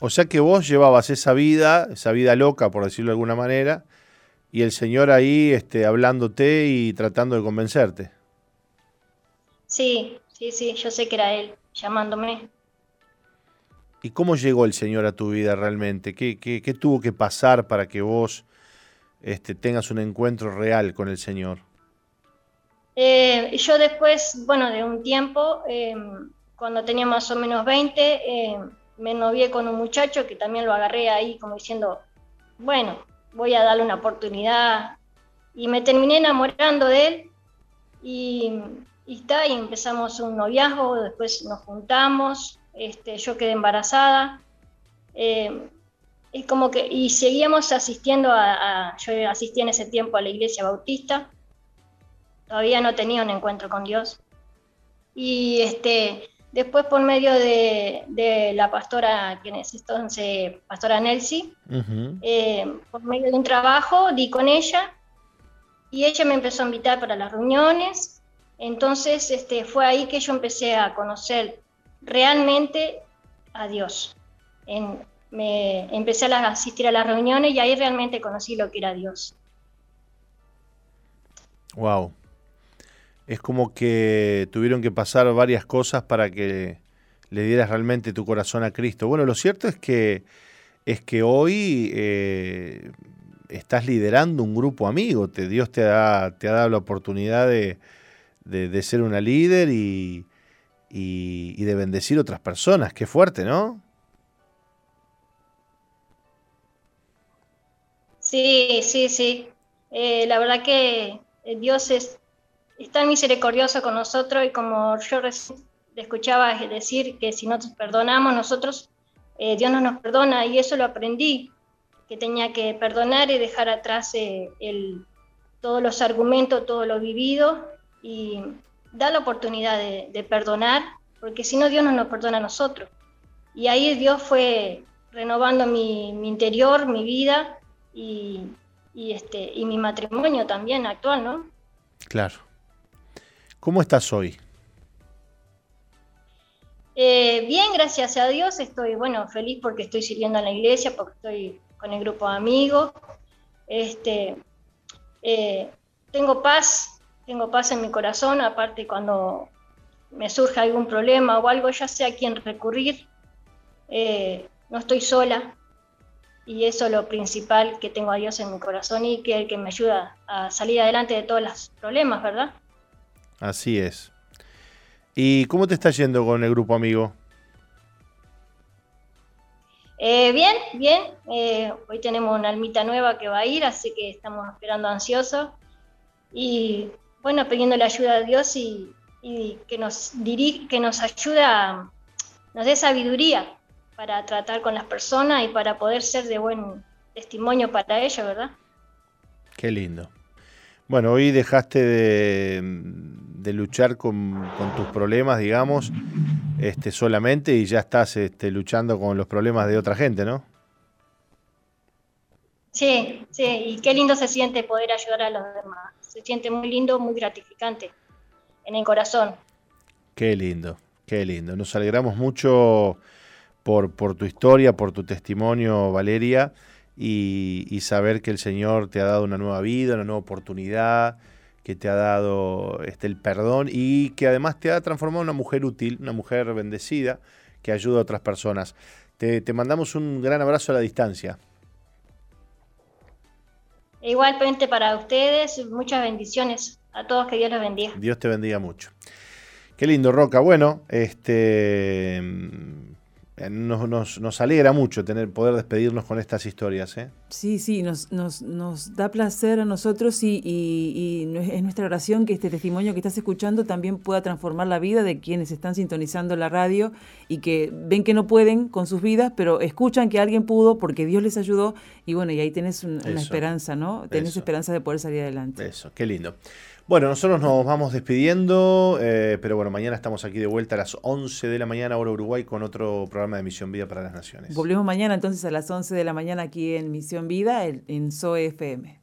O sea que vos llevabas esa vida, esa vida loca, por decirlo de alguna manera, y el Señor ahí este, hablándote y tratando de convencerte. Sí, sí, sí, yo sé que era Él llamándome. ¿Y cómo llegó el Señor a tu vida realmente? ¿Qué, qué, qué tuvo que pasar para que vos este, tengas un encuentro real con el Señor? Eh, yo después, bueno, de un tiempo, eh, cuando tenía más o menos 20, eh, me novié con un muchacho que también lo agarré ahí como diciendo, bueno, voy a darle una oportunidad. Y me terminé enamorando de él y, y, y empezamos un noviazgo, después nos juntamos, este, yo quedé embarazada. Y como que, y seguíamos asistiendo a, a, yo asistí en ese tiempo a la iglesia bautista, todavía no tenía un encuentro con Dios. Y este, después por medio de, la pastora, quien es entonces pastora Nelsi, eh, por medio de un trabajo di con ella y ella me empezó a invitar para las reuniones. Entonces este, fue ahí que yo empecé a conocer realmente a Dios. Me empecé a asistir a las reuniones y ahí realmente conocí lo que era Dios. Wow es como que tuvieron que pasar varias cosas para que le dieras realmente tu corazón a Cristo. Bueno, lo cierto es que es que hoy eh, estás liderando un grupo amigo. Te, Dios te ha, te ha dado la oportunidad de, ser una líder y, y, de bendecir otras personas. Qué fuerte, ¿no? Sí, sí, sí. Eh, la verdad que Dios es es tan misericordioso con nosotros y como yo recién escuchaba decir que si no perdonamos nosotros, eh, Dios no nos perdona y eso lo aprendí, que tenía que perdonar y dejar atrás eh, el, todos los argumentos, todo lo vivido y dar la oportunidad de, perdonar, porque si no Dios no nos perdona a nosotros. Y ahí Dios fue renovando mi, interior, mi vida y, y, este, y mi matrimonio también actual, ¿no? Claro. ¿Cómo estás hoy? Eh, bien, gracias a Dios. Estoy, bueno, feliz porque estoy sirviendo en la iglesia, porque estoy con el grupo de amigos. Este, eh, tengo paz, tengo paz en mi corazón. Aparte, cuando me surge algún problema o algo, ya sé a quién recurrir. Eh, no estoy sola. Y eso es lo principal que tengo a Dios en mi corazón y que es el que me ayuda a salir adelante de todos los problemas, ¿verdad? Así es. ¿Y cómo te está yendo con el grupo amigo? Eh, bien, bien. Eh, hoy tenemos una almita nueva que va a ir, así que estamos esperando ansiosos. Y bueno, pidiendo la ayuda de Dios y, que nos dirige, que nos ayuda, nos dé sabiduría para tratar con las personas y para poder ser de buen testimonio para ellos, ¿verdad? Qué lindo. Bueno, hoy dejaste de, luchar con, tus problemas, digamos, este, solamente y ya estás este, luchando con los problemas de otra gente, ¿no? Sí, sí, y qué lindo se siente poder ayudar a los demás. Se siente muy lindo, muy gratificante en el corazón. Qué lindo, qué lindo. Nos alegramos mucho por, por tu historia, por tu testimonio, Valeria, y, saber que el Señor te ha dado una nueva vida, una nueva oportunidad, que te ha dado este, el perdón y que además te ha transformado en una mujer útil, una mujer bendecida, que ayuda a otras personas. Te, te mandamos un gran abrazo a la distancia. Igualmente para ustedes, muchas bendiciones a todos, que Dios los bendiga. Dios te bendiga mucho. Qué lindo, Roca. Bueno, este eh, nos, nos, alegra mucho tener poder despedirnos con estas historias. ¿eh? Sí, sí, nos, nos, nos da placer a nosotros y, y, es nuestra oración que este testimonio que estás escuchando también pueda transformar la vida de quienes están sintonizando la radio y que ven que no pueden con sus vidas, pero escuchan que alguien pudo porque Dios les ayudó y bueno, y ahí tenés una esperanza, ¿no? Tenés esperanza de poder salir adelante. Eso, qué lindo. Bueno, nosotros nos vamos despidiendo, eh, pero bueno, mañana estamos aquí de vuelta a las 11 de la mañana, hora Uruguay, con otro programa de Misión Vida para las Naciones. Volvemos mañana entonces a las 11 de la mañana aquí en Misión Vida, en SOE FM.